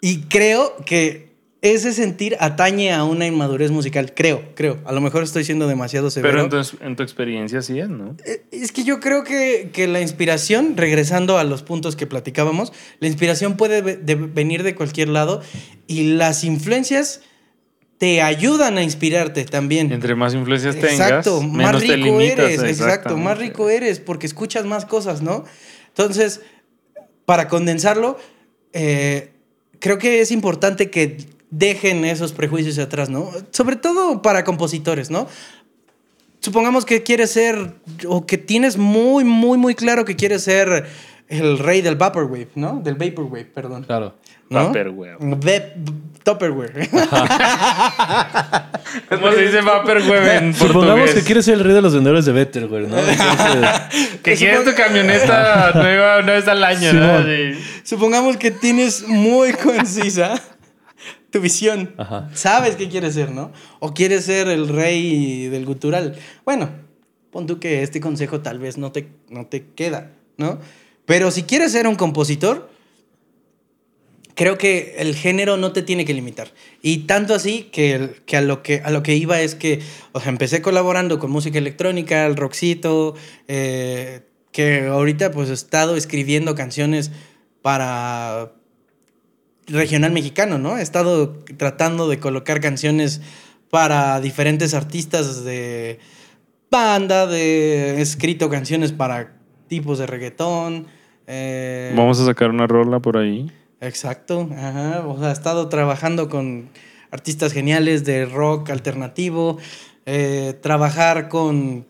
Y creo que ese sentir atañe a una inmadurez musical. Creo, creo. A lo mejor estoy siendo demasiado severo. Pero entonces, en tu experiencia sí es, ¿no? Eh, Es que yo creo que, que la inspiración, regresando a los puntos que platicábamos, la inspiración puede ve- de- venir de cualquier lado y las influencias te ayudan a inspirarte también. Entre más influencias tengas, Exacto, más menos te rico limitas. eres, exacto, más rico eres porque escuchas más cosas, ¿no? Entonces, para condensarlo, eh, creo que es importante que dejen esos prejuicios atrás, ¿no? Sobre todo para compositores, ¿no? Supongamos que quieres ser, o que tienes muy, muy, muy claro que quieres ser el rey del Vaporwave, ¿no? Del Vaporwave, perdón. Claro. ¿no? Vaporwave. Ve- Tupperware. *laughs* ¿Cómo se dice Vaporwave en Supongamos que quieres ser el rey de los vendedores de Better, güey, ¿no? Entonces, Que quieres tu camioneta *laughs* nueva una vez al año, ¿no? Sí. Supongamos que tienes muy concisa tu visión. Ajá. Sabes qué quieres ser, ¿no? O quieres ser el rey del gutural. Bueno, pon tú que este consejo tal vez no te, no te queda, ¿no? Pero si quieres ser un compositor, creo que el género no te tiene que limitar. Y tanto así que, que, a, lo que a lo que iba es que, o sea, empecé colaborando con música electrónica, el rockcito, eh, que ahorita pues he estado escribiendo canciones para regional mexicano, ¿no? He estado tratando de colocar canciones para diferentes artistas de banda, de he escrito canciones para tipos de reggaetón. eh, Vamos a sacar una rola por ahí. Exacto, ajá. O sea, he estado trabajando con artistas geniales de rock alternativo, eh, trabajar con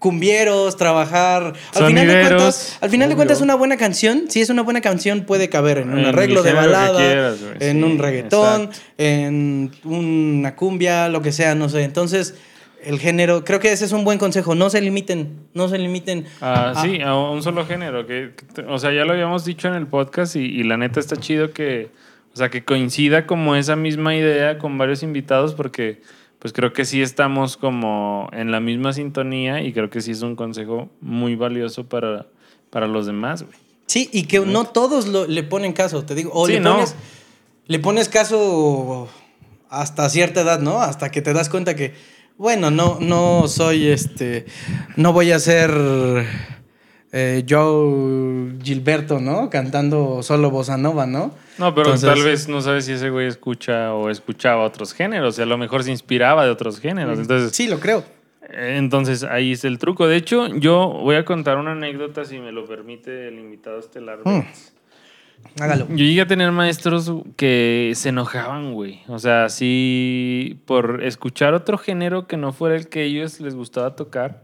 cumbieros, trabajar... Al final, de cuentas, al final de cuentas, una buena canción, si es una buena canción, puede caber en un arreglo de balada, quieras, en sí, un reggaetón, exacto. en una cumbia, lo que sea, no sé. Entonces, el género, creo que ese es un buen consejo. No se limiten, no se limiten. Ah, a- sí, a un solo género. Que, o sea, ya lo habíamos dicho en el podcast y, y la neta está chido que, o sea, que coincida como esa misma idea con varios invitados porque pues creo que sí estamos como en la misma sintonía y creo que sí es un consejo muy valioso para, para los demás, güey. Sí, y que no todos lo- le ponen caso, te digo. O Sí, le, no. le pones caso hasta cierta edad, ¿no? Hasta que te das cuenta que, bueno, no, no soy este. No voy a ser eh, Joe Gilberto, ¿no? Cantando solo bossa nova, ¿no? No, pero Entonces- tal vez no sabes si ese güey escucha o escuchaba otros géneros y a lo mejor se inspiraba de otros géneros. Entonces, Sí, lo creo. Eh, Entonces, ahí es el truco. De hecho, yo voy a contar una anécdota, si me lo permite el invitado estelar. Mm. Hágalo. Yo llegué a tener maestros que se enojaban, güey. O sea, sí, por escuchar otro género que no fuera el que ellos les gustaba tocar,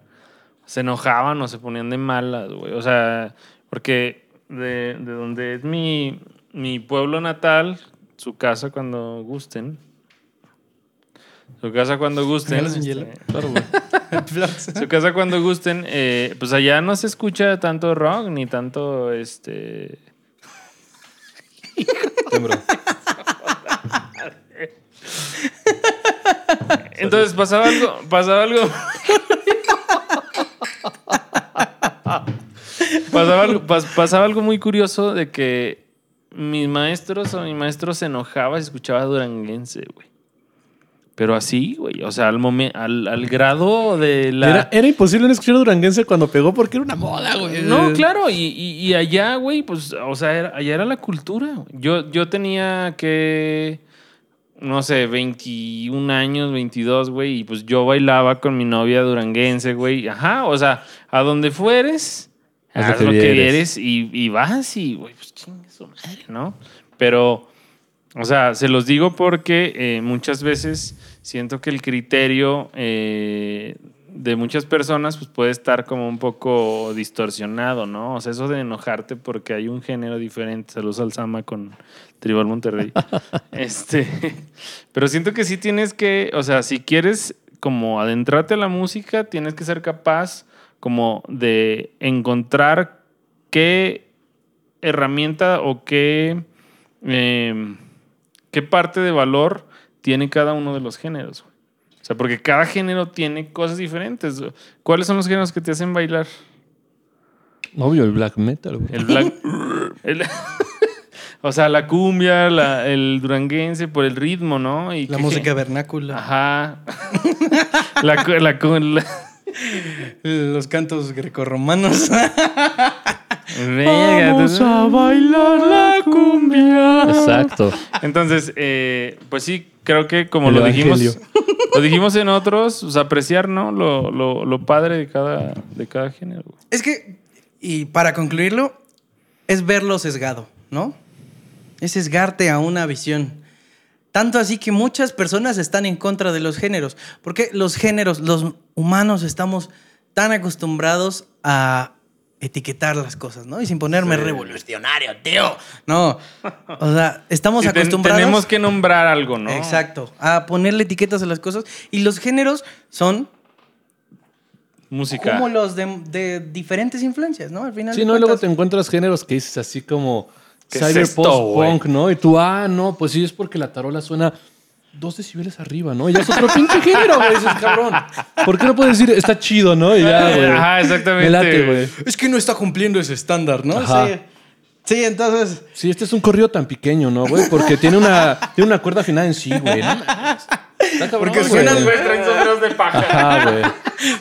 se enojaban o se ponían de malas, güey. O sea, porque de, de donde es mi, mi pueblo natal, su casa cuando gusten. Su casa cuando gusten. Este, claro. *laughs* Su casa cuando gusten, eh, pues allá no se escucha tanto rock ni tanto este. *laughs* Entonces pasaba algo, pasaba algo. *laughs* pasaba, algo pas- pasaba algo muy curioso de que mis maestros o mi maestro se enojaba si escuchaba duranguense, güey. Pero así, güey. O sea, al, momen- al, al grado de la. Era, era imposible no escuchar duranguense cuando pegó porque era una moda, güey. No, claro, y, y- y allá, güey, pues, o sea, era- allá era la cultura. Yo, yo tenía que no sé, 21 años, 22, güey, y pues yo bailaba con mi novia duranguense, güey. Ajá, o sea, a donde fueres, Haz lo haz que lo que vieres. vieres y, y vas y, güey, pues chingue su madre, ¿no? Pero, o sea, se los digo porque eh, muchas veces siento que el criterio eh, de muchas personas pues, puede estar como un poco distorsionado, ¿no? O sea, eso de enojarte porque hay un género diferente. Saludos al Sama con Tribal Monterrey. *laughs* este, pero siento que sí tienes que, o sea, si quieres como adentrarte a la música, tienes que ser capaz como de encontrar qué herramienta o qué, eh, qué parte de valor tiene cada uno de los géneros. güey. O sea, porque cada género tiene cosas diferentes. ¿Cuáles son los géneros que te hacen bailar? Obvio, el black metal, güey. El black. *laughs* el- *laughs* o sea, la cumbia, la- el duranguense por el ritmo, ¿no? Y La qué- música vernácula. Ajá. *laughs* la, la Los cantos grecorromanos. Verga, entonces- bailar la cumbia. Exacto. Entonces, eh, pues sí, creo que como El lo dijimos. Lo dijimos en otros, apreciar, ¿no? Lo, lo- padre de cada, de cada género. es que, y para concluirlo, es verlo sesgado, ¿no? Es sesgarte a una visión. Tanto así que muchas personas están en contra de los géneros. Porque los géneros, los humanos estamos tan acostumbrados a etiquetar las cosas, ¿no? Y sin ponerme Sí. revolucionario, tío. No. O sea, estamos Sí, acostumbrados. tenemos que nombrar algo, ¿no? Exacto. A ponerle etiquetas a las cosas. Y los géneros son Música. como los de, de diferentes influencias, ¿no? Al final. Sí, no, y luego te encuentras géneros que dices así como ¿Qué es ¿no? Y tú, ah, no, pues sí, es porque la tarola suena dos decibeles arriba, ¿no? Y ya es otro pinche género, güey. Dices, cabrón. ¿Por qué no puedes decir, está chido, ¿no? Y ya, güey. Ajá, exactamente. Me late, güey. Es que no está cumpliendo ese estándar, ¿no? Ajá. Sí. Sí, entonces. Sí, este es un corrido tan pequeño, ¿no, güey? Porque tiene una, tiene una cuerda final en sí, güey. No mames. Está cabrón, Porque güey. suenan, Güey, traen sombreros de paja. Ajá, güey.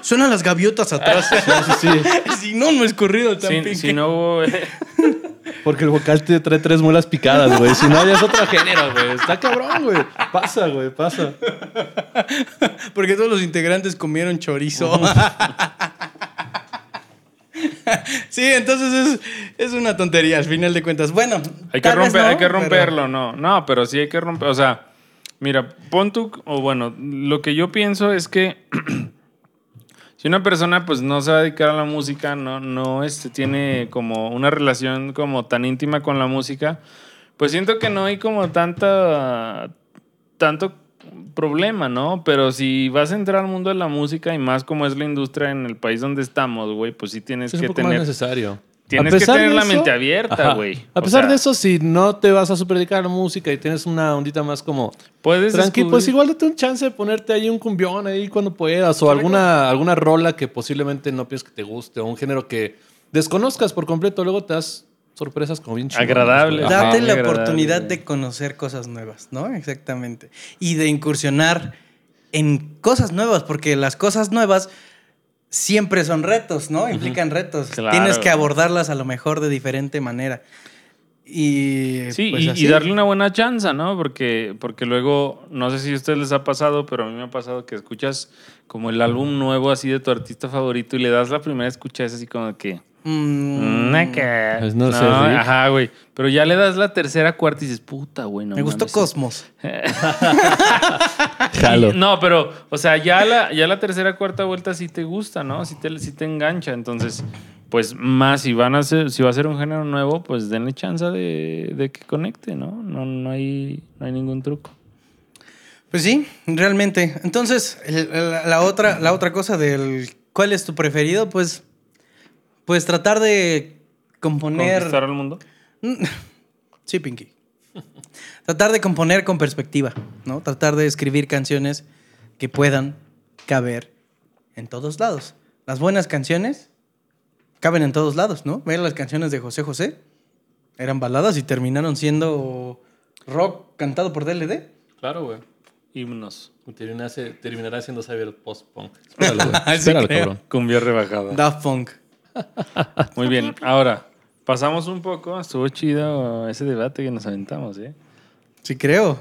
Suenan las gaviotas atrás. Sí, sí, sí. *laughs* si no, no es corrido tan Si, pequeño. si no hubo- *laughs* Porque el vocal te trae tres muelas picadas, güey. Si no, ya es otro género, güey. Está cabrón, güey. Pasa, güey, pasa. Porque todos los integrantes comieron chorizo. *laughs* sí, entonces es, es una tontería al final de cuentas. Bueno, Hay que, romper, no, hay que pero- romperlo, no. No, pero sí hay que romper. O sea, mira, pon tú, o bueno, lo que yo pienso es que *clears throat* si una persona pues no se va a dedicar a la música, no, no este, tiene como una relación como tan íntima con la música, pues siento que no hay como tanta, tanto problema, ¿no? Pero si vas a entrar al mundo de la música y más como es la industria en el país donde estamos, güey, pues sí tienes Es un que poco más tener... necesario. Tienes A que tener la eso- mente abierta, güey. A O pesar sea, de eso, si no te vas a super dedicar a la música y tienes una ondita más como Puedes tranqui, pues igual date un chance de ponerte ahí un cumbión ahí cuando puedas o alguna, alguna rola que posiblemente no piensas que te guste o un género que desconozcas por completo. Luego te das sorpresas como bien chingonas, Agradable. Ajá, Date la agradable, oportunidad de conocer cosas nuevas, ¿no? Exactamente. Y de incursionar en cosas nuevas, porque las cosas nuevas siempre son retos, ¿no? Implican retos. Claro. Tienes que abordarlas a lo mejor de diferente manera. Y Sí, pues y darle una buena chance, ¿no? Porque, porque luego, no sé si a ustedes les ha pasado, pero a mí me ha pasado que escuchas como el álbum nuevo así de tu artista favorito y le das la primera escucha, es así como que... Mm, "Mm, acá". Pues no sé, Rick. Ajá, güey. Pero ya le das la tercera, cuarta y dices, puta, güey. no me gustó mames". Cosmos. *laughs* *laughs* Jalo. No, pero, o sea, ya la, ya la tercera, cuarta vuelta sí te gusta, ¿no? Sí te, sí te engancha. Entonces, pues más, si van a ser, si va a ser un género nuevo, pues denle chance de, de que conecte, ¿no? No, no, hay, no hay ningún truco. Pues sí, realmente. Entonces, la otra, la otra cosa del cuál es tu preferido, pues, pues tratar de componer. Conquistar al mundo. *laughs* Sí, Pinky. Tratar de componer con perspectiva, ¿no? Tratar de escribir canciones que puedan caber en todos lados. Las buenas canciones caben en todos lados, ¿no? Ver las canciones de José José eran baladas y terminaron siendo rock cantado por DLD. Claro, güey. Himnos. Terminará, terminará siendo cyber post-punk. *laughs* Espéralo, güey. Sí, Espéralo, cabrón. Cumbia rebajada. Daft Punk. Muy bien. Ahora, pasamos un poco. Estuvo chido ese debate que nos aventamos, ¿eh? Sí, creo.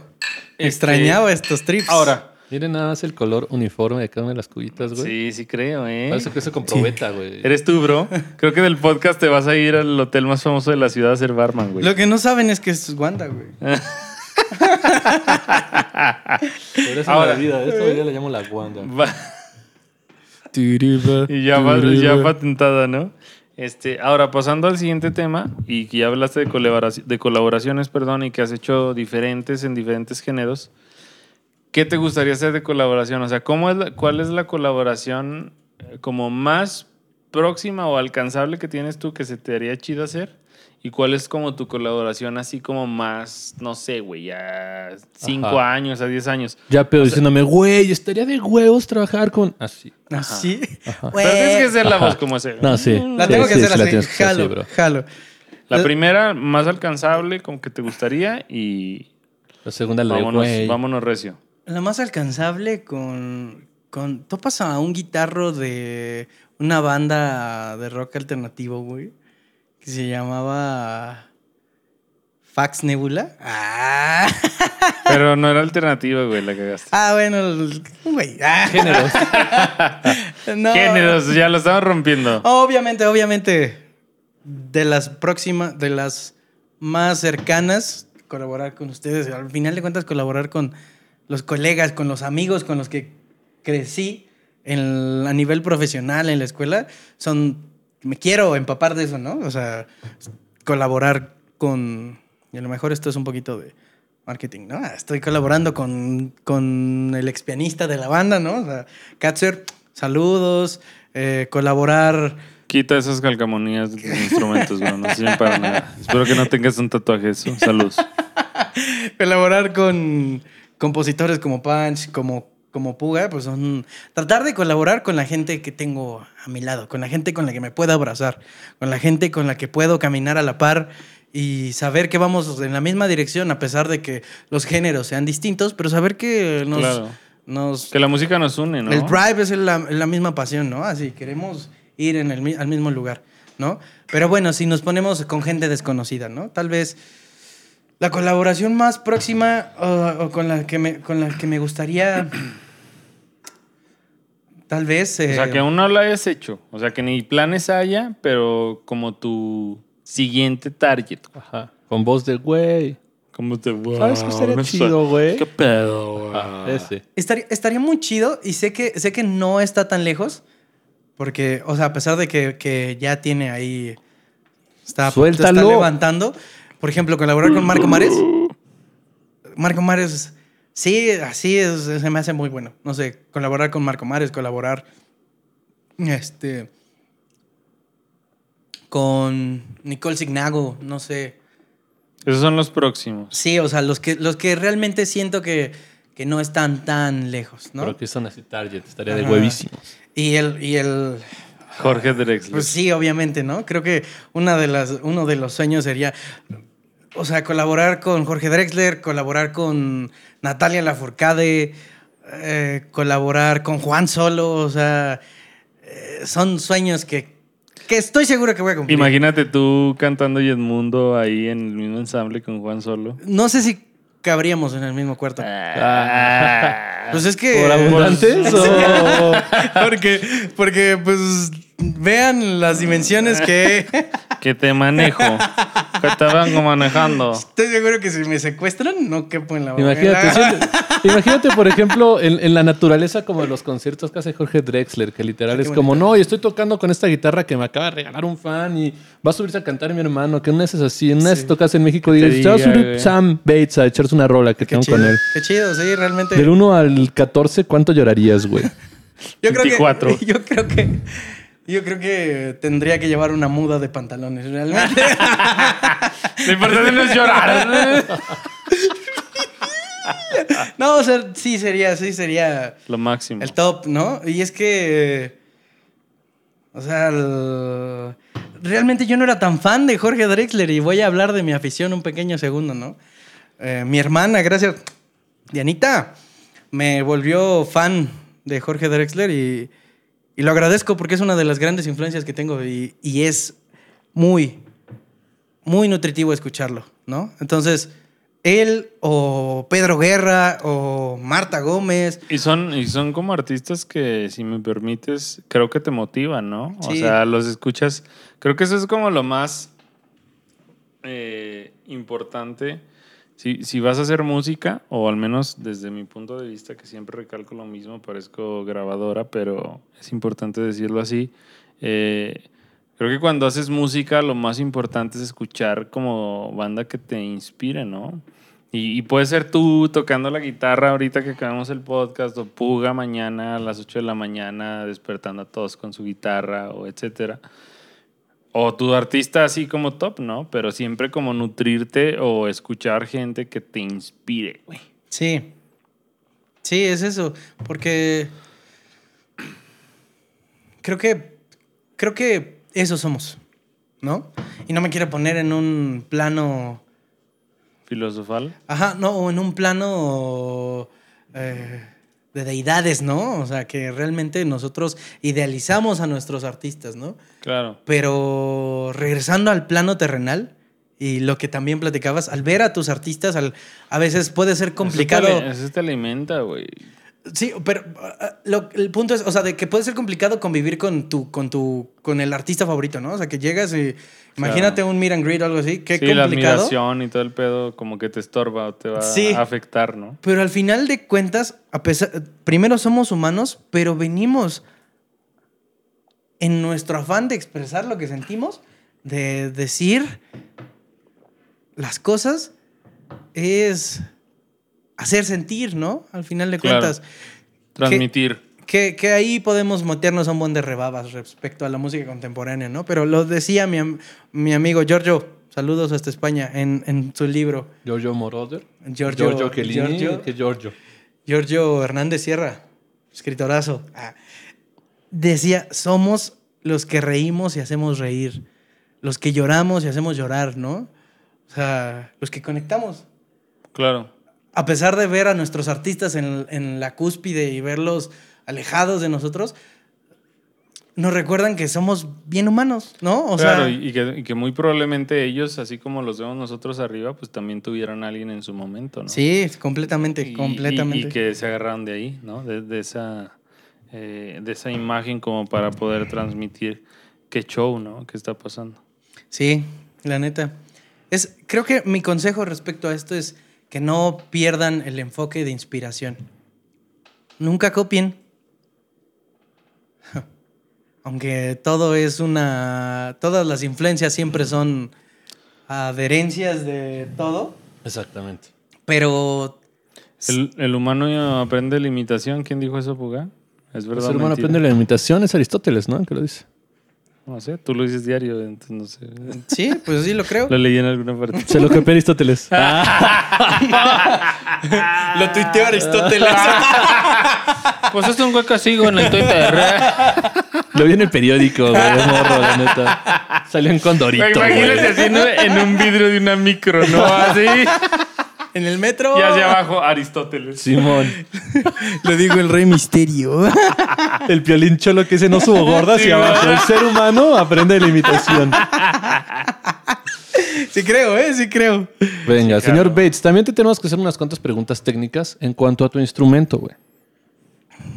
Extrañaba estos trips. Ahora. Miren nada más el color uniforme de cada una de las cubitas, güey. Sí, sí creo, ¿eh? Parece que se con probeta, güey. Eres tú, bro. Creo que del podcast te vas a ir al hotel más famoso de la ciudad a ser barman, güey. Lo que no saben es que es Wanda, güey. *laughs* Pero eso Ahora. la vida, esto ya le llamo la guanda. Va- Y ya, va- ya patentada, ¿no? Este, ahora, pasando al siguiente tema, y que ya hablaste de, colaboraci- de colaboraciones, perdón, y que has hecho diferentes en diferentes géneros, ¿qué te gustaría hacer de colaboración? O sea, ¿cómo es la- ¿cuál es la colaboración eh, como más próxima o alcanzable que tienes tú que se te haría chido hacer? ¿Y cuál es como tu colaboración así como más, no sé, güey, a cinco Ajá. años, a 10 años? Ya, pero diciéndome, güey, estaría de huevos trabajar con. Así. Así. Pero tienes que hacer la Ajá. voz como ese. No, sí. La Sí, tengo que sí, hacer sí la así. tienes que hacer así, jalo, bro. jalo. La primera, más alcanzable, como que te gustaría, y La segunda la de vámonos, güey. vámonos recio. La más alcanzable con, con... Topas a un guitarro de una banda de rock alternativo, güey. Que se llamaba... Fax Nebula. Ah, *laughs* Pero no era alternativa, güey, la cagaste. ah bueno, el- güey. Ah. Géneros. *laughs* No. Géneros, ya lo estamos rompiendo. Obviamente, obviamente, de las próximas, de las más cercanas, colaborar con ustedes. Al final de cuentas, colaborar con los colegas, con los amigos con los que crecí en- a nivel profesional en la escuela, son, me quiero empapar de eso, ¿no? O sea, colaborar con, y a lo mejor esto es un poquito de marketing, ¿no? Ah, Estoy colaborando con, con el expianista de la banda, ¿no? O sea, Katzer, saludos, eh, colaborar... Quita esas calcamonías de tus instrumentos, güey, no sirven para nada. Espero que no tengas un tatuaje eso. Saludos. *laughs* colaborar con compositores como Punch, como, como Puga, pues son tratar de colaborar con la gente que tengo a mi lado, con la gente con la que me puedo abrazar, con la gente con la que puedo caminar a la par y saber que vamos en la misma dirección a pesar de que los géneros sean distintos, pero saber que nos... Claro. nos Que la música nos une, ¿no? el drive es la, la misma pasión, ¿no? Así queremos ir en el, al mismo lugar, ¿no? Pero bueno, si nos ponemos con gente desconocida, ¿no? Tal vez la colaboración más próxima o, o con, la que me, con la que me gustaría, tal vez... O sea, eh, que aún no lo hayas hecho. O sea, que ni planes haya, pero como tu siguiente target. Ajá. Con voz de güey. ¿Cómo te va? ¿Sabes qué estaría No chido, güey? ¿Qué pedo, güey? Ah, ese. Estaría, estaría muy chido y sé que, sé que no está tan lejos. Porque, o sea, a pesar de que, que ya tiene ahí. Está, Suéltalo. está levantando. Por ejemplo, colaborar con Marco Mares. *laughs* Marco Mares, sí, así es, se me hace muy bueno. No sé, colaborar con Marco Mares, colaborar. Este. Con Nicole Signago, no sé. Esos son los próximos. Sí, o sea, los que, los que realmente siento que, que no están tan lejos, ¿no? Pero que son así target. Estaría de Ajá. huevísimos. Y el, y el, Jorge Drexler. Pues sí, obviamente, ¿no? Creo que una de las, uno de los sueños sería, o sea, colaborar con Jorge Drexler, colaborar con Natalia Lafourcade, eh, colaborar con Juan Solo, o sea, eh, son sueños que, que estoy seguro que voy a cumplir. Imagínate tú cantando y Edmundo ahí en el mismo ensamble con Juan Solo. No sé si cabríamos en el mismo cuarto. Ah. Pues es que... ¿Por abundantes *laughs* o...? porque, porque, pues, vean las dimensiones que... *laughs* que te manejo. que te vengo manejando. Estoy seguro que si me secuestran, no quepo en la Imagínate, en la- siendo- imagínate, por ejemplo, en, en la naturaleza como de los conciertos que hace Jorge Drexler, que literal qué es como, bonito. no, y estoy tocando con esta guitarra que me acaba de regalar un fan y va a subirse a cantar mi hermano, que una es así, en una Sí. tocas en México, te digas, se va a diga, subir güey. Sam Bates a echarse una rola que Qué tengo chido, con él. qué chido, sí, realmente. Del 1 al 14, ¿cuánto llorarías, güey? yo creo 24. que *laughs* yo creo que yo creo que tendría que llevar una muda de pantalones, realmente. Lo importante no es llorar. *laughs* no, o sea, sí sería, sí sería Lo máximo. el top, ¿no? Y es que o sea, el- realmente yo no era tan fan de Jorge Drexler y voy a hablar de mi afición un pequeño segundo, ¿no? Eh, mi hermana, gracias, Dianita, me volvió fan de Jorge Drexler y, y lo agradezco porque es una de las grandes influencias que tengo y, y es muy, muy nutritivo escucharlo, ¿no? Entonces, él o Pedro Guerra o Marta Gómez. Y son, y son como artistas que, si me permites, creo que te motivan, ¿no? O sea, los escuchas. Creo que eso es como lo más eh, importante. Si, si vas a hacer música, o al menos desde mi punto de vista, que siempre recalco lo mismo, parezco grabadora, pero es importante decirlo así. eh, creo que cuando haces música, lo más importante es escuchar como banda que te inspire, ¿no? Y, y puede ser tú tocando la guitarra ahorita que acabamos el podcast, o Puga mañana a las 8 de la mañana despertando a todos con su guitarra, o etcétera. O tu artista así como top, ¿no? Pero siempre como nutrirte o escuchar gente que te inspire, güey. Sí. Sí, es eso. Porque creo que. Creo que eso somos. ¿No? Y no me quiero poner en un plano. Filosofal. Ajá, no, o en un plano eh, de deidades, ¿no? O sea, que realmente nosotros idealizamos a nuestros artistas, ¿no? Claro. Pero regresando al plano terrenal y lo que también platicabas, al ver a tus artistas, al, a veces puede ser complicado. Eso te, eso te alimenta, güey. Sí, pero ah, lo- el punto es, o sea, de que puede ser complicado convivir con tu, con tu, con el artista favorito, ¿no? O sea, que llegas y imagínate un meet and greet o algo así, qué sí, la complicado. admiración y todo el pedo como que te estorba o te va Sí. a afectar, ¿no? Pero al final de cuentas, a pesar, primero somos humanos, pero venimos en nuestro afán de expresar lo que sentimos, de decir las cosas, es hacer sentir, ¿no? Al final de Claro. cuentas. Transmitir. Que, que ahí podemos meternos a un buen de rebabas respecto a la música contemporánea, ¿no? Pero lo decía mi, mi amigo Giorgio, saludos hasta España, en, en su libro. Giorgio Moroder. Giorgio, Giorgio Chiellini. Giorgio- ¿Qué Giorgio? Giorgio Hernández Sierra, escritorazo. Ah, Decía, somos los que reímos y hacemos reír, los que lloramos y hacemos llorar, ¿no? O sea, los que conectamos. Claro. A pesar de ver a nuestros artistas en, en la cúspide y verlos alejados de nosotros, nos recuerdan que somos bien humanos, ¿no? O claro, sea, y, que, y que muy probablemente ellos, así como los vemos nosotros arriba, pues también tuvieron a alguien en su momento, ¿no? sí, completamente, Y- y- completamente. Y, que se agarraron de ahí, ¿no? De, de esa, eh, de esa imagen como para poder transmitir qué show, ¿no? ¿Qué está pasando? Sí, la neta. Es, creo que mi consejo respecto a esto es que no pierdan el enfoque de inspiración. Nunca copien. *laughs* Aunque todo es una. Todas las influencias siempre son adherencias de todo. Exactamente. Pero. El, el humano aprende la imitación. ¿Quién dijo eso, Puga? Es El verdad. ser humano aprende la imitación, es Aristóteles, ¿no? Que lo dice. No sé, tú lo dices diario, entonces no sé. Sí, pues sí lo creo. Lo leí en alguna parte. Se lo copió Aristóteles. *laughs* *laughs* Lo tuiteó Aristóteles. *laughs* pues es un hueco sigo en el Twitter. Lo vi en el periódico, güey, de morro, la neta. Salió en Condorito, Imagínate así en un vidrio de una micro, ¿no? Así. En el metro. Y hacia abajo, Aristóteles. Simón. *laughs* Lo digo el rey misterio. *laughs* El piolín cholo que ese no subo gorda hacia Sí, abajo. El ser humano aprende la imitación. sí creo, ¿eh? Sí creo. Venga, Sí, señor claro. Bates, también te tenemos que hacer unas cuantas preguntas técnicas en cuanto a tu instrumento, güey.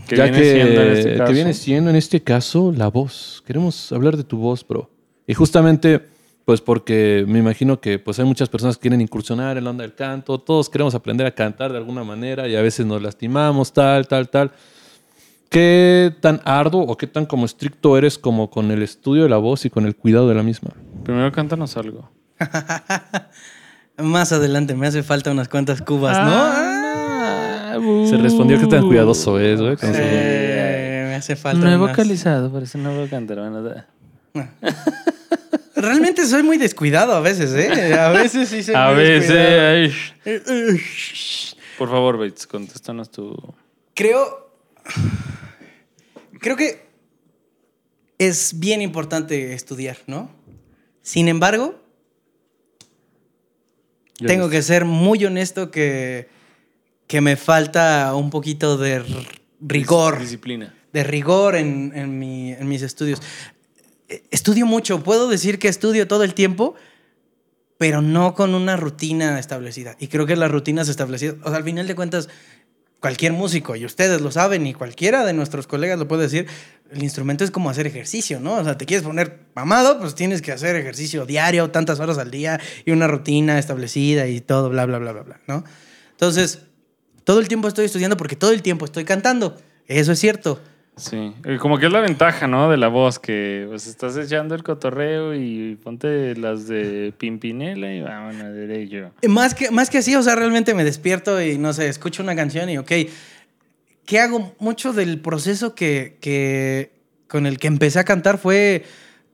Que ya viene que, siendo en este que viene siendo en este caso la voz. Queremos hablar de tu voz, bro. Y justamente, pues porque me imagino que pues hay muchas personas que quieren incursionar en la onda del canto. Todos queremos aprender a cantar de alguna manera y a veces nos lastimamos, tal, tal, tal. ¿Qué tan arduo o qué tan como estricto eres como con el estudio de la voz y con el cuidado de la misma? Primero cántanos algo. *laughs* Más adelante me hace falta unas cuantas cubas, ¿no? Se respondió que tan cuidadoso es, güey. Eh, me hace falta No he vocalizado, por eso no voy a cantar. bueno, da. *laughs* Realmente soy muy descuidado a veces, ¿eh? A veces sí soy A muy descuidado. veces. Por favor, Bates, contéstanos tu. Creo. Creo que es bien importante estudiar, ¿no? Sin embargo, Yo tengo que ser muy honesto que, que me falta un poquito de rigor. Disciplina. de rigor en, en mi- en mis estudios. Estudio mucho, puedo decir que estudio todo el tiempo, pero no con una rutina establecida. Y creo que las rutinas establecidas, o sea, al final de cuentas, cualquier músico, y ustedes lo saben, y cualquiera de nuestros colegas lo puede decir, el instrumento es como hacer ejercicio, ¿no? O sea, te quieres poner mamado, pues tienes que hacer ejercicio diario, tantas horas al día, y una rutina establecida y todo, bla, bla, bla, bla, bla, ¿no? Entonces, todo el tiempo estoy estudiando porque todo el tiempo estoy cantando. Eso es cierto. Sí, Eh, como que es la ventaja, ¿no? De la voz, que pues estás echando el cotorreo y ponte las de Pimpinela y vámonos derecho. Más que, más que así, o sea, realmente me despierto y no sé, escucho una canción y ok, ¿qué hago? Mucho del proceso que, que con el que empecé a cantar fue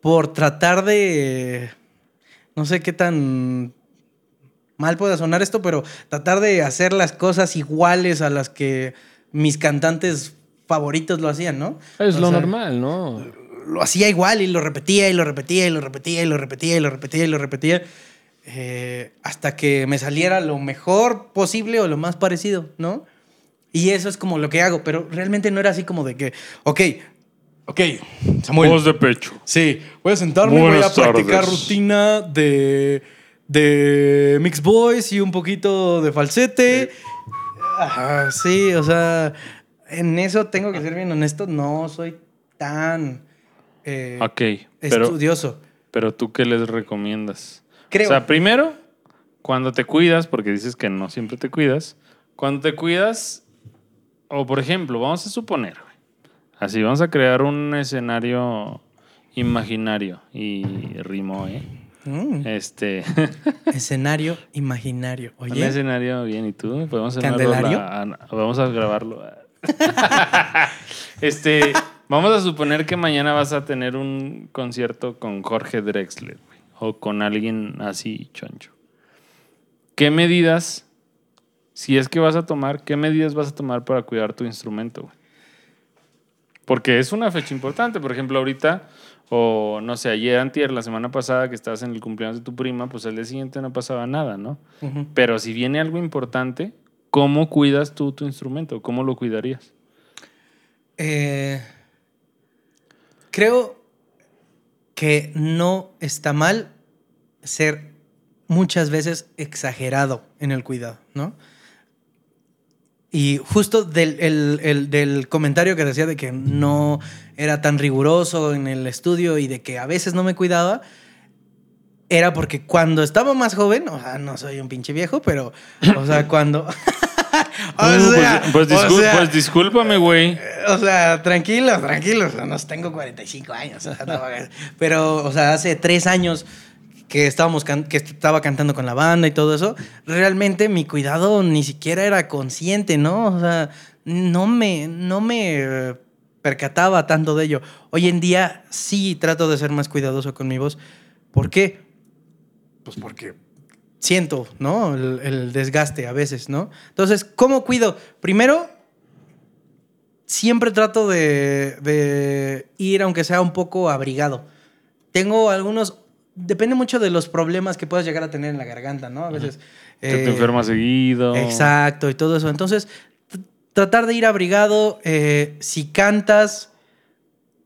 por tratar de, no sé qué tan mal pueda sonar esto, pero tratar de hacer las cosas iguales a las que mis cantantes favoritos lo hacían, ¿no? Es O lo sea, normal, ¿no? lo hacía igual y lo repetía y lo repetía y lo repetía y lo repetía y lo repetía y lo repetía eh, hasta que me saliera lo mejor posible o lo más parecido, ¿no? Y eso es como lo que hago, pero realmente no era así como de que, ok, ok, Samuel. Voz de pecho. Sí, voy a sentarme y voy a Buenas practicar tardes. rutina de, de Mix Boys y un poquito de falsete. Sí, o sea, en eso tengo que ser bien honesto, no soy tan eh, pero, estudioso. pero tú qué les recomiendas? Creo. O sea, primero, cuando te cuidas, porque dices que no siempre te cuidas, cuando te cuidas, o por ejemplo, vamos a suponer, así, vamos a crear un escenario imaginario y rimó, ¿eh? Mm, Este, *laughs* escenario imaginario. un Oye, escenario bien, ¿y tú? Podemos ¿Candelario? vamos a grabarlo. *laughs* este, vamos a suponer que mañana vas a tener un concierto con Jorge Drexler, güey, o con alguien así choncho. ¿Qué medidas, si es que vas a tomar, qué medidas vas a tomar para cuidar tu instrumento, güey? Porque es una fecha importante. Por ejemplo, ahorita, o no sé, ayer, antier, la semana pasada que estabas en el cumpleaños de tu prima, pues el día siguiente no pasaba nada, ¿no? Pero si viene algo importante, ¿cómo cuidas tú tu instrumento? ¿Cómo lo cuidarías? Eh, creo que no está mal ser muchas veces exagerado en el cuidado, ¿no? Y justo del, el- el- del comentario que decía de que no era tan riguroso en el estudio y de que a veces no me cuidaba, era porque cuando estaba más joven, o sea, no soy un pinche viejo, pero, o sea, *laughs* cuando... *laughs* O sea, pues, pues o discul- sea, pues discúlpame, güey. o sea, tranquilos, tranquilos. No tengo 45 años. o sea, no, *laughs* pero, o sea, hace tres años que, estábamos que estaba cantando con la banda y todo eso, realmente mi cuidado ni siquiera era consciente, ¿no? O sea, no me, no me eh, percataba tanto de ello. Hoy en día sí trato de ser más cuidadoso con mi voz. ¿Por qué? Pues porque siento, ¿no? El, el desgaste a veces, ¿no? Entonces, ¿cómo cuido? Primero, siempre trato de, de ir, aunque sea un poco abrigado. Tengo algunos, depende mucho de los problemas que puedas llegar a tener en la garganta, ¿no? A veces... Que te eh, enfermas seguido. Exacto, y todo eso. Entonces, tr- tratar de ir abrigado, eh, si cantas,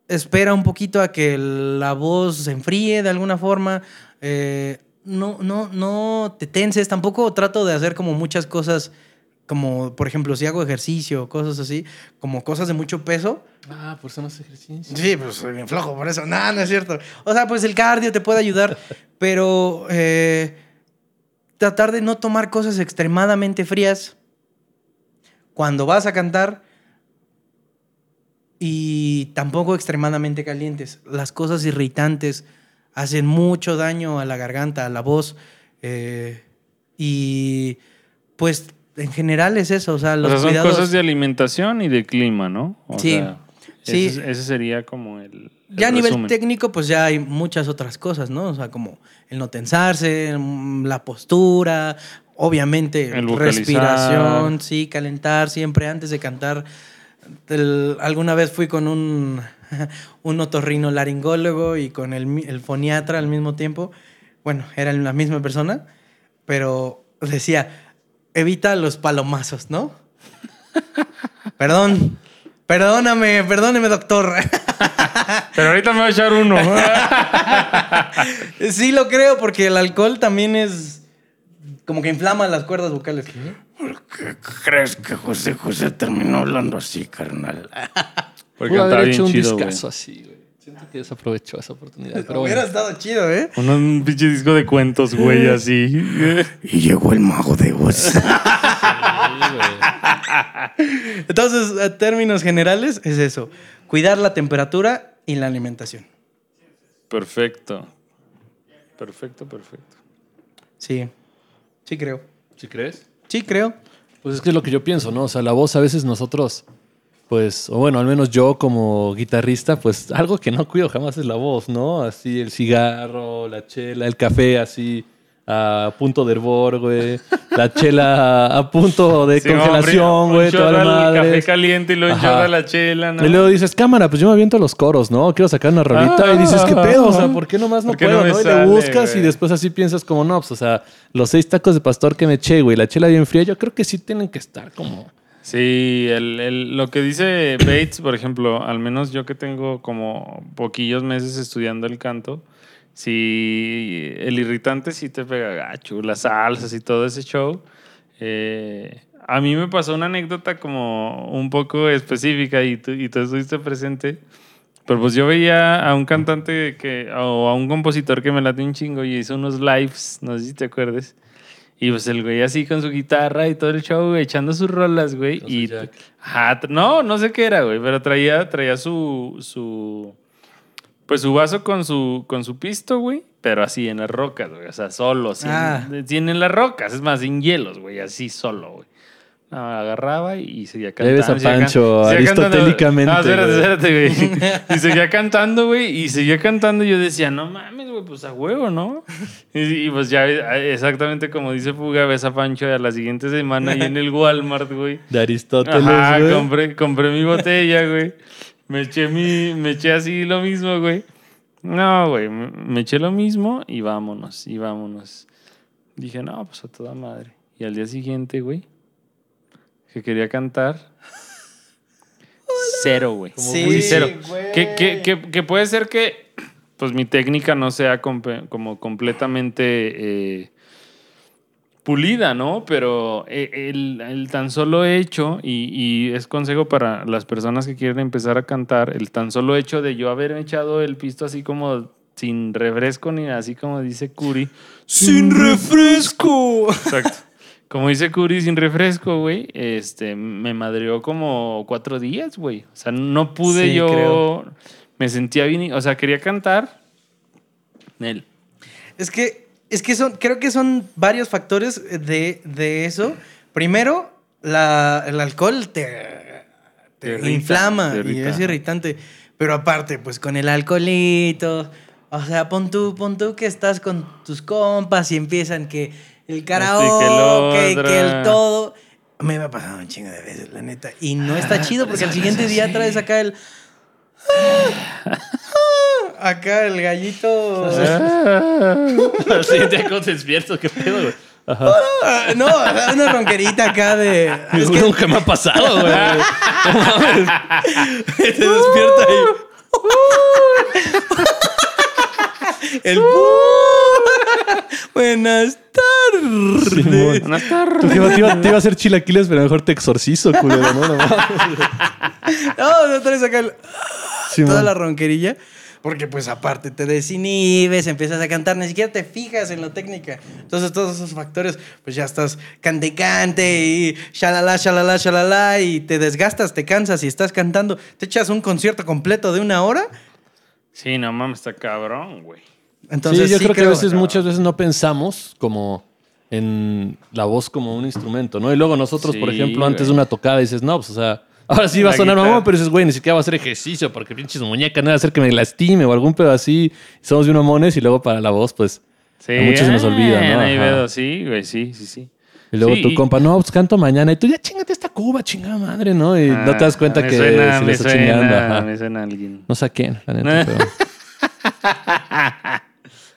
espera un poquito a que la voz se enfríe de alguna forma. eh, no, no, no te tenses, tampoco trato de hacer como muchas cosas, como por ejemplo, si hago ejercicio, cosas así, como cosas de mucho peso. Ah, por eso no hace ejercicio. Sí, pues soy bien flojo por eso. No, no es cierto. O sea, pues el cardio te puede ayudar, *laughs* pero eh, tratar de no tomar cosas extremadamente frías cuando vas a cantar y tampoco extremadamente calientes. Las cosas irritantes hacen mucho daño a la garganta, a la voz. eh, y pues en general es eso. O sea, O los sea, son cuidados- cosas de alimentación y de clima, ¿no? O Sí, sea, sí. Ese, ese sería como el. el Ya a nivel técnico, pues ya hay muchas otras cosas, ¿no? O sea, como el no tensarse, mm, la postura, obviamente El respiración, sí, calentar siempre antes de cantar. El- alguna vez fui con un, *laughs* un otorrino laringólogo y con el, el foniatra al mismo tiempo. Bueno, eran la misma persona, pero decía, evita los palomazos, ¿no? *laughs* Perdón, perdóname, perdóneme, doctor. *laughs* Pero ahorita me voy a echar uno. Sí lo creo, porque el alcohol también es como que inflama las cuerdas vocales. ¿Por qué crees que José José terminó hablando así, carnal? *laughs* Porque Pudo haber hecho bien un chido, discazo así, güey. Siento que desaprovechó esa oportunidad. Pero *laughs* Hubiera bueno. estado chido, ¿eh? Un, un pinche disco de cuentos, güey, *laughs* así. Y llegó el mago de Oz. Entonces, a términos generales, es eso. Cuidar la temperatura y la alimentación. Perfecto. Perfecto, perfecto. Sí. Sí creo. ¿Sí crees? Sí creo. Pues es que es lo que yo pienso, ¿no? O sea, la voz a veces nosotros, pues, o bueno, al menos yo como guitarrista, pues algo que no cuido jamás es la voz, ¿no? Así el cigarro, la chela, el café así a punto de hervor, güey. La chela a punto de Sí, congelación, güey, toda la al café madre. caliente y luego la chela, ¿no? Y luego dices, cámara, pues yo me aviento los coros, ¿no? Quiero sacar una rolita. Ah. y dices, ¿qué pedo? O sea, ¿por qué nomás no ¿Por qué puedo? no. Y le buscas y después así piensas como, no, pues, o sea, los seis tacos de pastor que me eché, güey, la chela bien fría, yo creo que sí tienen que estar como... Sí, el, el- lo que dice Bates, por ejemplo, al menos yo que tengo como poquillos meses estudiando el canto, si el irritante sí te pega gacho, las salsas y todo ese show. eh, a mí me pasó una anécdota como un poco específica y tú, y tú estuviste presente. Pero pues yo veía a un cantante que, o a un compositor que me late un chingo y hizo unos lives, no sé si te acuerdes. Y pues el güey así con su guitarra y todo el show, güey, echando sus rolas, güey. Su Y. Ajá, no, no sé qué era, güey, pero traía, traía su, su, pues su vaso con su, con su pisto, güey, pero así en las rocas, güey, o sea, solo, así, Ah. en, sí, en las rocas, es más, sin hielos, güey, así solo, güey. No, agarraba y seguía cantando. ves a seguía Pancho seguía cantando. aristotélicamente, No, espérate, espérate, güey. *laughs* Y seguía cantando, güey, y seguía cantando. Y yo decía, no mames, güey, pues a huevo, ¿no? Y, y pues ya, exactamente como dice Fuga, ves a Pancho a la siguiente semana ahí en el Walmart, güey. De Aristóteles, Ajá, güey. compré, compré mi botella, güey. Me eché, mi, me eché así lo mismo, güey. No, güey, me, eché lo mismo y vámonos, y vámonos. Dije, no, pues a toda madre. Y al día siguiente, güey, que quería cantar, cero, güey. Sí, Muy cero. güey. Que, que, que, que puede ser que, pues mi técnica no sea como completamente... eh, pulida, ¿no? Pero eh, el, el tan solo hecho, y, y es consejo para las personas que quieren empezar a cantar, el tan solo hecho de yo haber echado el pisto así como sin refresco, ni así como dice Curi. ¡Sin refresco! Exacto. Como dice Curi, sin refresco, güey, este, me madreó como cuatro días, güey. O sea, no pude Sí, yo... creo. Me sentía bien, o sea, quería cantar. Él. Es que, es que son, creo que son varios factores de, de eso. Primero, la, el alcohol te, te Te irrita, inflama te y es irritante. Pero aparte, pues con el alcoholito, o sea, pon tú, pon tú que estás con tus compas y empiezan que el karaoke, otro. que el todo. Me ha pasado un chingo de veces, la neta. Y no está chido porque al siguiente día traes acá el... *laughs* Acá el gallito... *laughs* Sí, te *laughs* con despierto, qué pedo, güey. Ajá. Ah, No, una ronquerita acá de. Es que Nunca me ha pasado, güey. *laughs* te despierta ahí. El. Buenas tardes. Simón. Buenas tardes. Tu jefa te iba, te iba a hacer chilaquiles, pero mejor te exorcizo, culero, ¿no? No. No, no traes acá el- Simón. toda la ronquerilla. Porque, pues, aparte te desinhibes, empiezas a cantar, ni siquiera te fijas en la técnica. Entonces, todos esos factores, pues ya estás cante, cante y shalala, shalala, shalala, y te desgastas, te cansas y estás cantando. Te echas un concierto completo de una hora. Sí, no mames, está cabrón, güey. Entonces, sí, yo creo, que a veces, no. muchas veces no pensamos como en la voz como un instrumento, ¿no? Y luego nosotros, por ejemplo, antes de una tocada dices, no, pues, o sea, ahora sí va a sonar guitarra. mamón, pero dices, güey, ni siquiera va a hacer ejercicio porque pinches muñecas, no va a hacer que me lastime o algún pedo así. Somos bien mamones y luego para la voz, pues, Sí, A muchos se nos olvida, ¿no? ahí veo, sí, güey, sí, sí, sí. y luego Sí, tu compa, no, pues canto mañana y tú ya chingate esta cuba, chingada madre, ¿no? Y no te das cuenta Ah, me que suena, se me le está chingando. ajá. Me suena alguien. No sé a quién, la neta, *laughs* pero...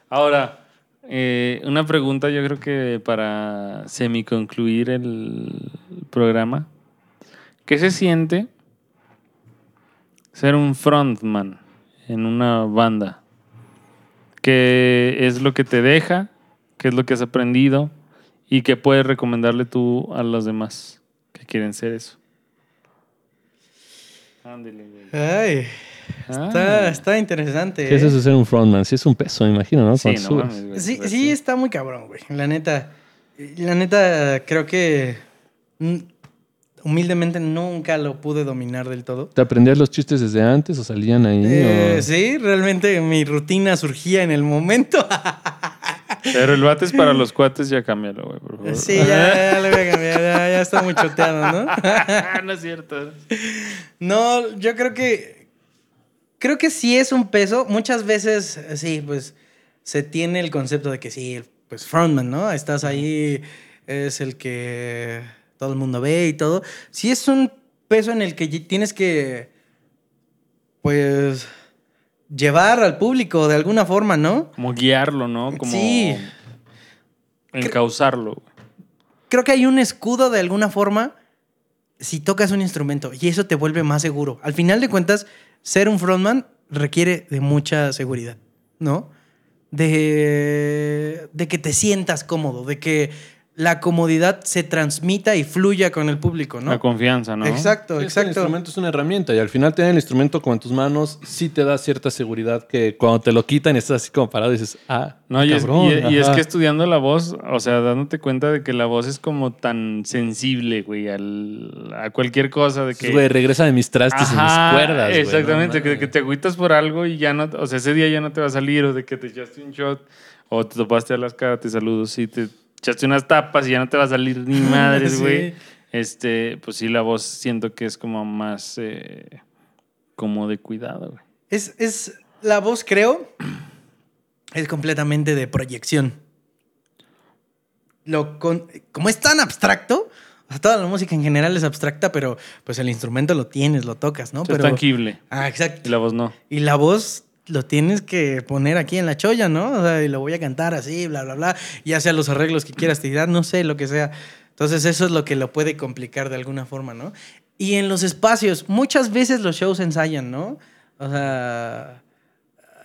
Ahora, eh, una pregunta yo creo que para semiconcluir el programa. ¿Qué se siente ser un frontman en una banda? ¿Qué es lo que te deja? ¿Qué es lo que has aprendido? ¿Y qué puedes recomendarle tú a los demás que quieren ser eso? Ándele, güey. Ay, está, está interesante. ¿Qué es ¿eh? eso de ser un frontman? Sí es un peso, me imagino, ¿no? Sí, no subes. mames, güey. Sí, Pues sí, está muy cabrón, güey. La neta. La neta, creo que. Humildemente nunca lo pude dominar del todo. ¿Te aprendías los chistes desde antes o salían ahí? Eh, o- sí, realmente mi rutina surgía en el momento. Pero el bate es para *laughs* los cuates, ya cámbialo, güey, por favor. sí, ya, ya le voy a cambiar. Ya, ya está muy choteado, ¿no? *laughs* no es cierto. No, yo creo que. Creo que sí es un peso. Muchas veces, eh, sí, pues se tiene el concepto de que sí, pues frontman, ¿no? Estás ahí, es el que todo el mundo ve y todo. Sí es un peso en el que tienes que, pues, llevar al público de alguna forma, ¿no? Como guiarlo, ¿no? Como Sí. encauzarlo. Creo que hay un escudo de alguna forma si tocas un instrumento y eso te vuelve más seguro. Al final de cuentas, ser un frontman requiere de mucha seguridad, ¿no? De, de que te sientas cómodo, de que la comodidad se transmita y fluya con el público, ¿no? La confianza, ¿no? Exacto, Sí, es que El exacto. instrumento es una herramienta y al final tener el instrumento como en tus manos sí te da cierta seguridad que cuando te lo quitan y estás así como parado dices, ah, No, y, es, cabrón, y- y es que estudiando la voz, o sea, dándote cuenta de que la voz es como tan sensible, güey, al- a cualquier cosa, de que... Güey, regresa de mis trastes y mis cuerdas. güey, Exactamente, no que, que te agüitas por algo y ya no, o sea, ese día ya no te va a salir, o de que te echaste un shot, o te topaste a las caras, te saludos y te echaste unas tapas y ya no te va a salir ni *laughs* madres, Sí. güey. Este, pues sí, la voz siento que es como más, eh, como de cuidado, güey. Es, es, la voz, creo, es completamente de proyección. Lo con- como es tan abstracto, o sea, toda la música en general es abstracta, pero pues el instrumento lo tienes, lo tocas, ¿no? Pero, es tangible. Ah, Y exacto. la voz no. Y la voz lo tienes que poner aquí en la cholla, ¿no? O sea, y lo voy a cantar así, bla, bla, bla. Ya sea los arreglos que quieras tirar, no sé, lo que sea. Entonces eso es lo que lo puede complicar de alguna forma, ¿no? Y en los espacios, muchas veces los shows ensayan, ¿no? O sea...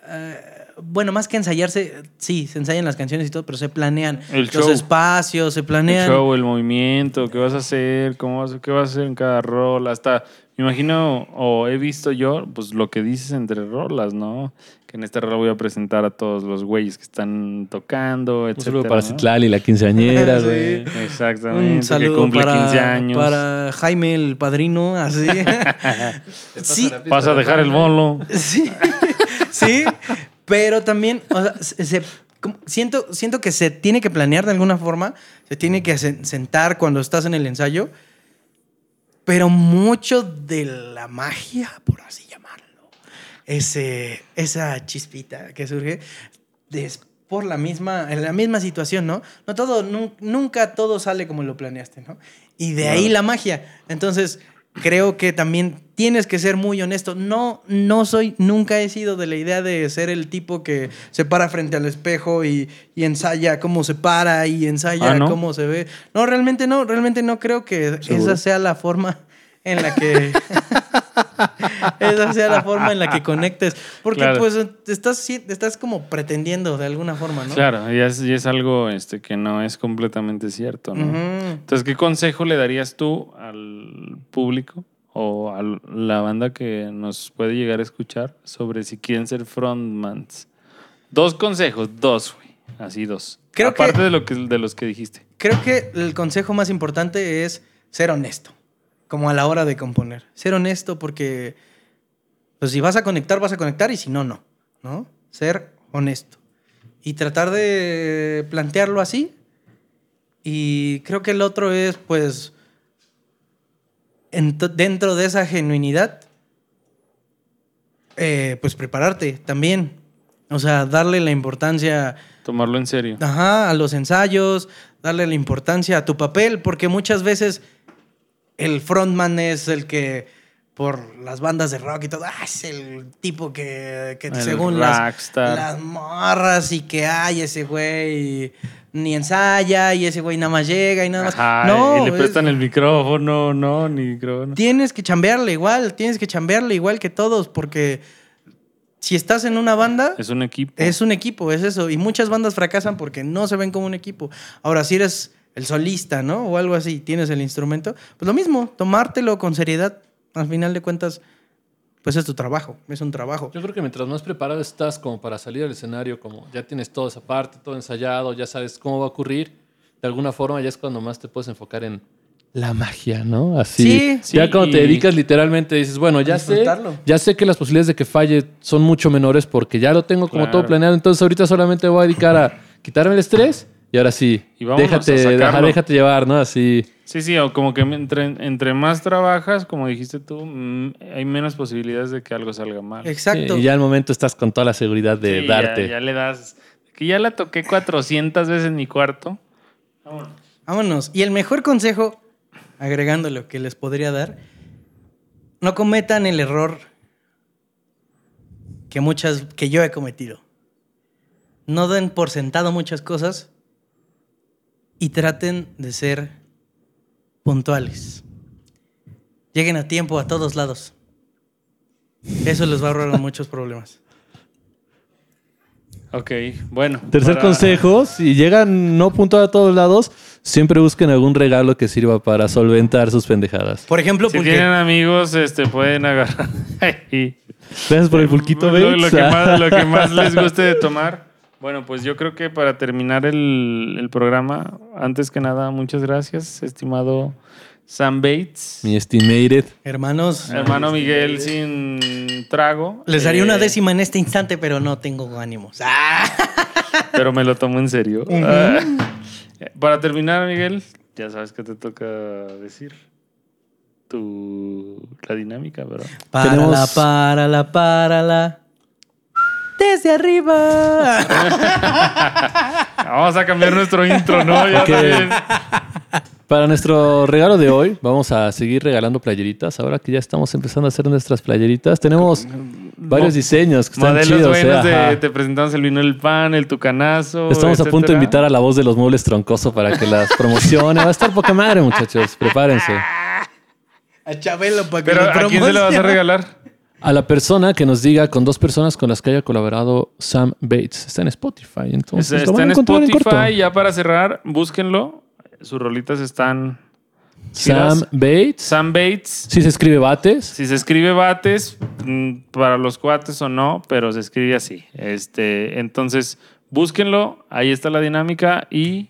eh, bueno, más que ensayarse, sí, se ensayan las canciones y todo, pero se planean El los show. espacios, se El planean... show, el movimiento, qué vas a hacer, cómo vas, qué vas a hacer en cada rol, hasta, imagino, o he visto yo, pues lo que dices entre rolas, ¿no? Que en este rol voy a presentar a todos los güeyes que están tocando, Un saludo para ¿no? Citlali, la quinceañera, *laughs* Sí. güey. Exactamente, Un que saludo cumple para, 15 años. para Jaime, el padrino, así. *laughs* *laughs* sí, Vas a dejar el bolo. Sí, sí, pero también, o sea, se- se- como- siento, siento que se tiene que planear de alguna forma, se tiene que sen- sentar cuando estás en el ensayo, pero mucho de la magia, por así llamarlo, ese, esa chispita que surge es por la misma, en la misma situación, ¿no? No todo, nu- nunca todo sale como lo planeaste, ¿no? Y de ahí la magia. Entonces, creo que también tienes que ser muy honesto. No, no soy, nunca he sido de la idea de ser el tipo que se para frente al espejo y, y ensaya cómo se para y ensaya Ah, ¿no? cómo se ve. No, realmente no, realmente no creo que ¿Seguro? esa sea la forma en la que *laughs* esa sea la forma en la que conectes porque Claro. pues estás estás como pretendiendo de alguna forma, ¿no? Claro, y es, y es algo este, que no es completamente cierto, ¿no? Entonces, ¿qué consejo le darías tú al público o a la banda que nos puede llegar a escuchar sobre si quieren ser frontmans? Dos consejos, dos, güey. Así dos. Creo Aparte que- de, lo que, de los que dijiste. Creo que el consejo más importante es ser honesto, como a la hora de componer. Ser honesto porque, pues si vas a conectar, vas a conectar y si no, no, ¿no? Ser honesto. Y tratar de plantearlo así. Y creo que el otro es, pues, dentro de esa genuinidad, eh, pues prepararte también. O sea, darle la importancia Tomarlo en serio. Ajá, a los ensayos, darle la importancia a tu papel, porque muchas veces el frontman es el que por las bandas de rock y todo. Ah, es el tipo que, que El según las, las morras y que hay ese güey ni ensaya y ese güey nada más llega y nada más. Ajá, no, y le es- prestan el micrófono, no, ni micrófono. Tienes que chambearle igual, tienes que chambearle igual que todos, porque si estás en una banda, Es un equipo. es un equipo, es eso. Y muchas bandas fracasan porque no se ven como un equipo. Ahora, si eres el solista, ¿no? O algo así, tienes el instrumento, pues lo mismo, tomártelo con seriedad. Al final de cuentas, pues es tu trabajo, es un trabajo. Yo creo que mientras más preparado estás como para salir al escenario, como ya tienes toda esa parte, todo ensayado, ya sabes cómo va a ocurrir, de alguna forma ya es cuando más te puedes enfocar en la magia, ¿no? Así. Sí. ya Sí, cuando te dedicas literalmente dices, bueno, ya sé, ya sé que las posibilidades de que falle son mucho menores porque ya lo tengo como Claro. todo planeado, entonces ahorita solamente voy a dedicar a quitarme el estrés y ahora sí, Y déjate, ajá, déjate llevar, ¿no? Así. Sí, sí, o como que entre, entre más trabajas, como dijiste tú, mm, hay menos posibilidades de que algo salga mal. Exacto. Y ya al momento estás con toda la seguridad de Sí, ya- darte. Ya, le das. Que ya la toqué 400 veces en mi cuarto. Vámonos. Vámonos. Y el mejor consejo, agregando lo que les podría dar, no cometan el error que muchas que yo he cometido. No den por sentado muchas cosas y traten de ser puntuales. Lleguen a tiempo a todos lados. Eso les va a ahorrar muchos problemas. Ok, bueno. Tercer para- consejo, si llegan no puntual a todos lados, siempre busquen algún regalo que sirva para solventar sus pendejadas. Por ejemplo, Si tienen amigos, este, pueden agarrar. *laughs* Gracias por el pulquito, lo, lo Bates. que más, lo que más *laughs* les guste de tomar. Bueno, pues yo creo que para terminar el, el programa, antes que nada, muchas gracias, estimado Sam Bates. Mi estimated. hermanos, Hermano Miguel sin trago. les daría una Eh, décima en este instante, pero no tengo ánimos. ¡Ah! Pero me lo tomo en serio. Ah. Para terminar, Miguel, ya sabes que te toca decir tu la dinámica, ¿verdad? Párala, Tenemos- párala, párala. Desde arriba. *laughs* Vamos a cambiar nuestro intro, ¿no? Ya. Para nuestro regalo de hoy, vamos a seguir regalando playeritas. Ahora que ya estamos empezando a hacer nuestras playeritas, tenemos varios diseños que están Modelos chidos. ¿eh? buenos de, te presentamos el vino del pan, el tucanazo. Estamos a punto de invitar a la voz de los muebles troncoso para que las promocione. Va a estar poca madre, muchachos. Prepárense. A Chabelo para que Pero lo ¿a quién se le vas a regalar? A la persona que nos diga con dos personas con las que haya colaborado Sam Bates. Está en Spotify, entonces Está en. Spotify. Ya para cerrar, búsquenlo. Sus rolitas están. Sam. Bates. Sam Bates. Si se escribe Bates. Si se escribe bates, mm, para los cuates o no, pero se escribe así. Este, entonces, búsquenlo, ahí está la dinámica y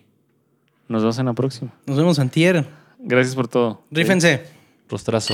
nos vemos en la próxima. Nos vemos antier. Gracias por todo. Rífense. Rostrazo.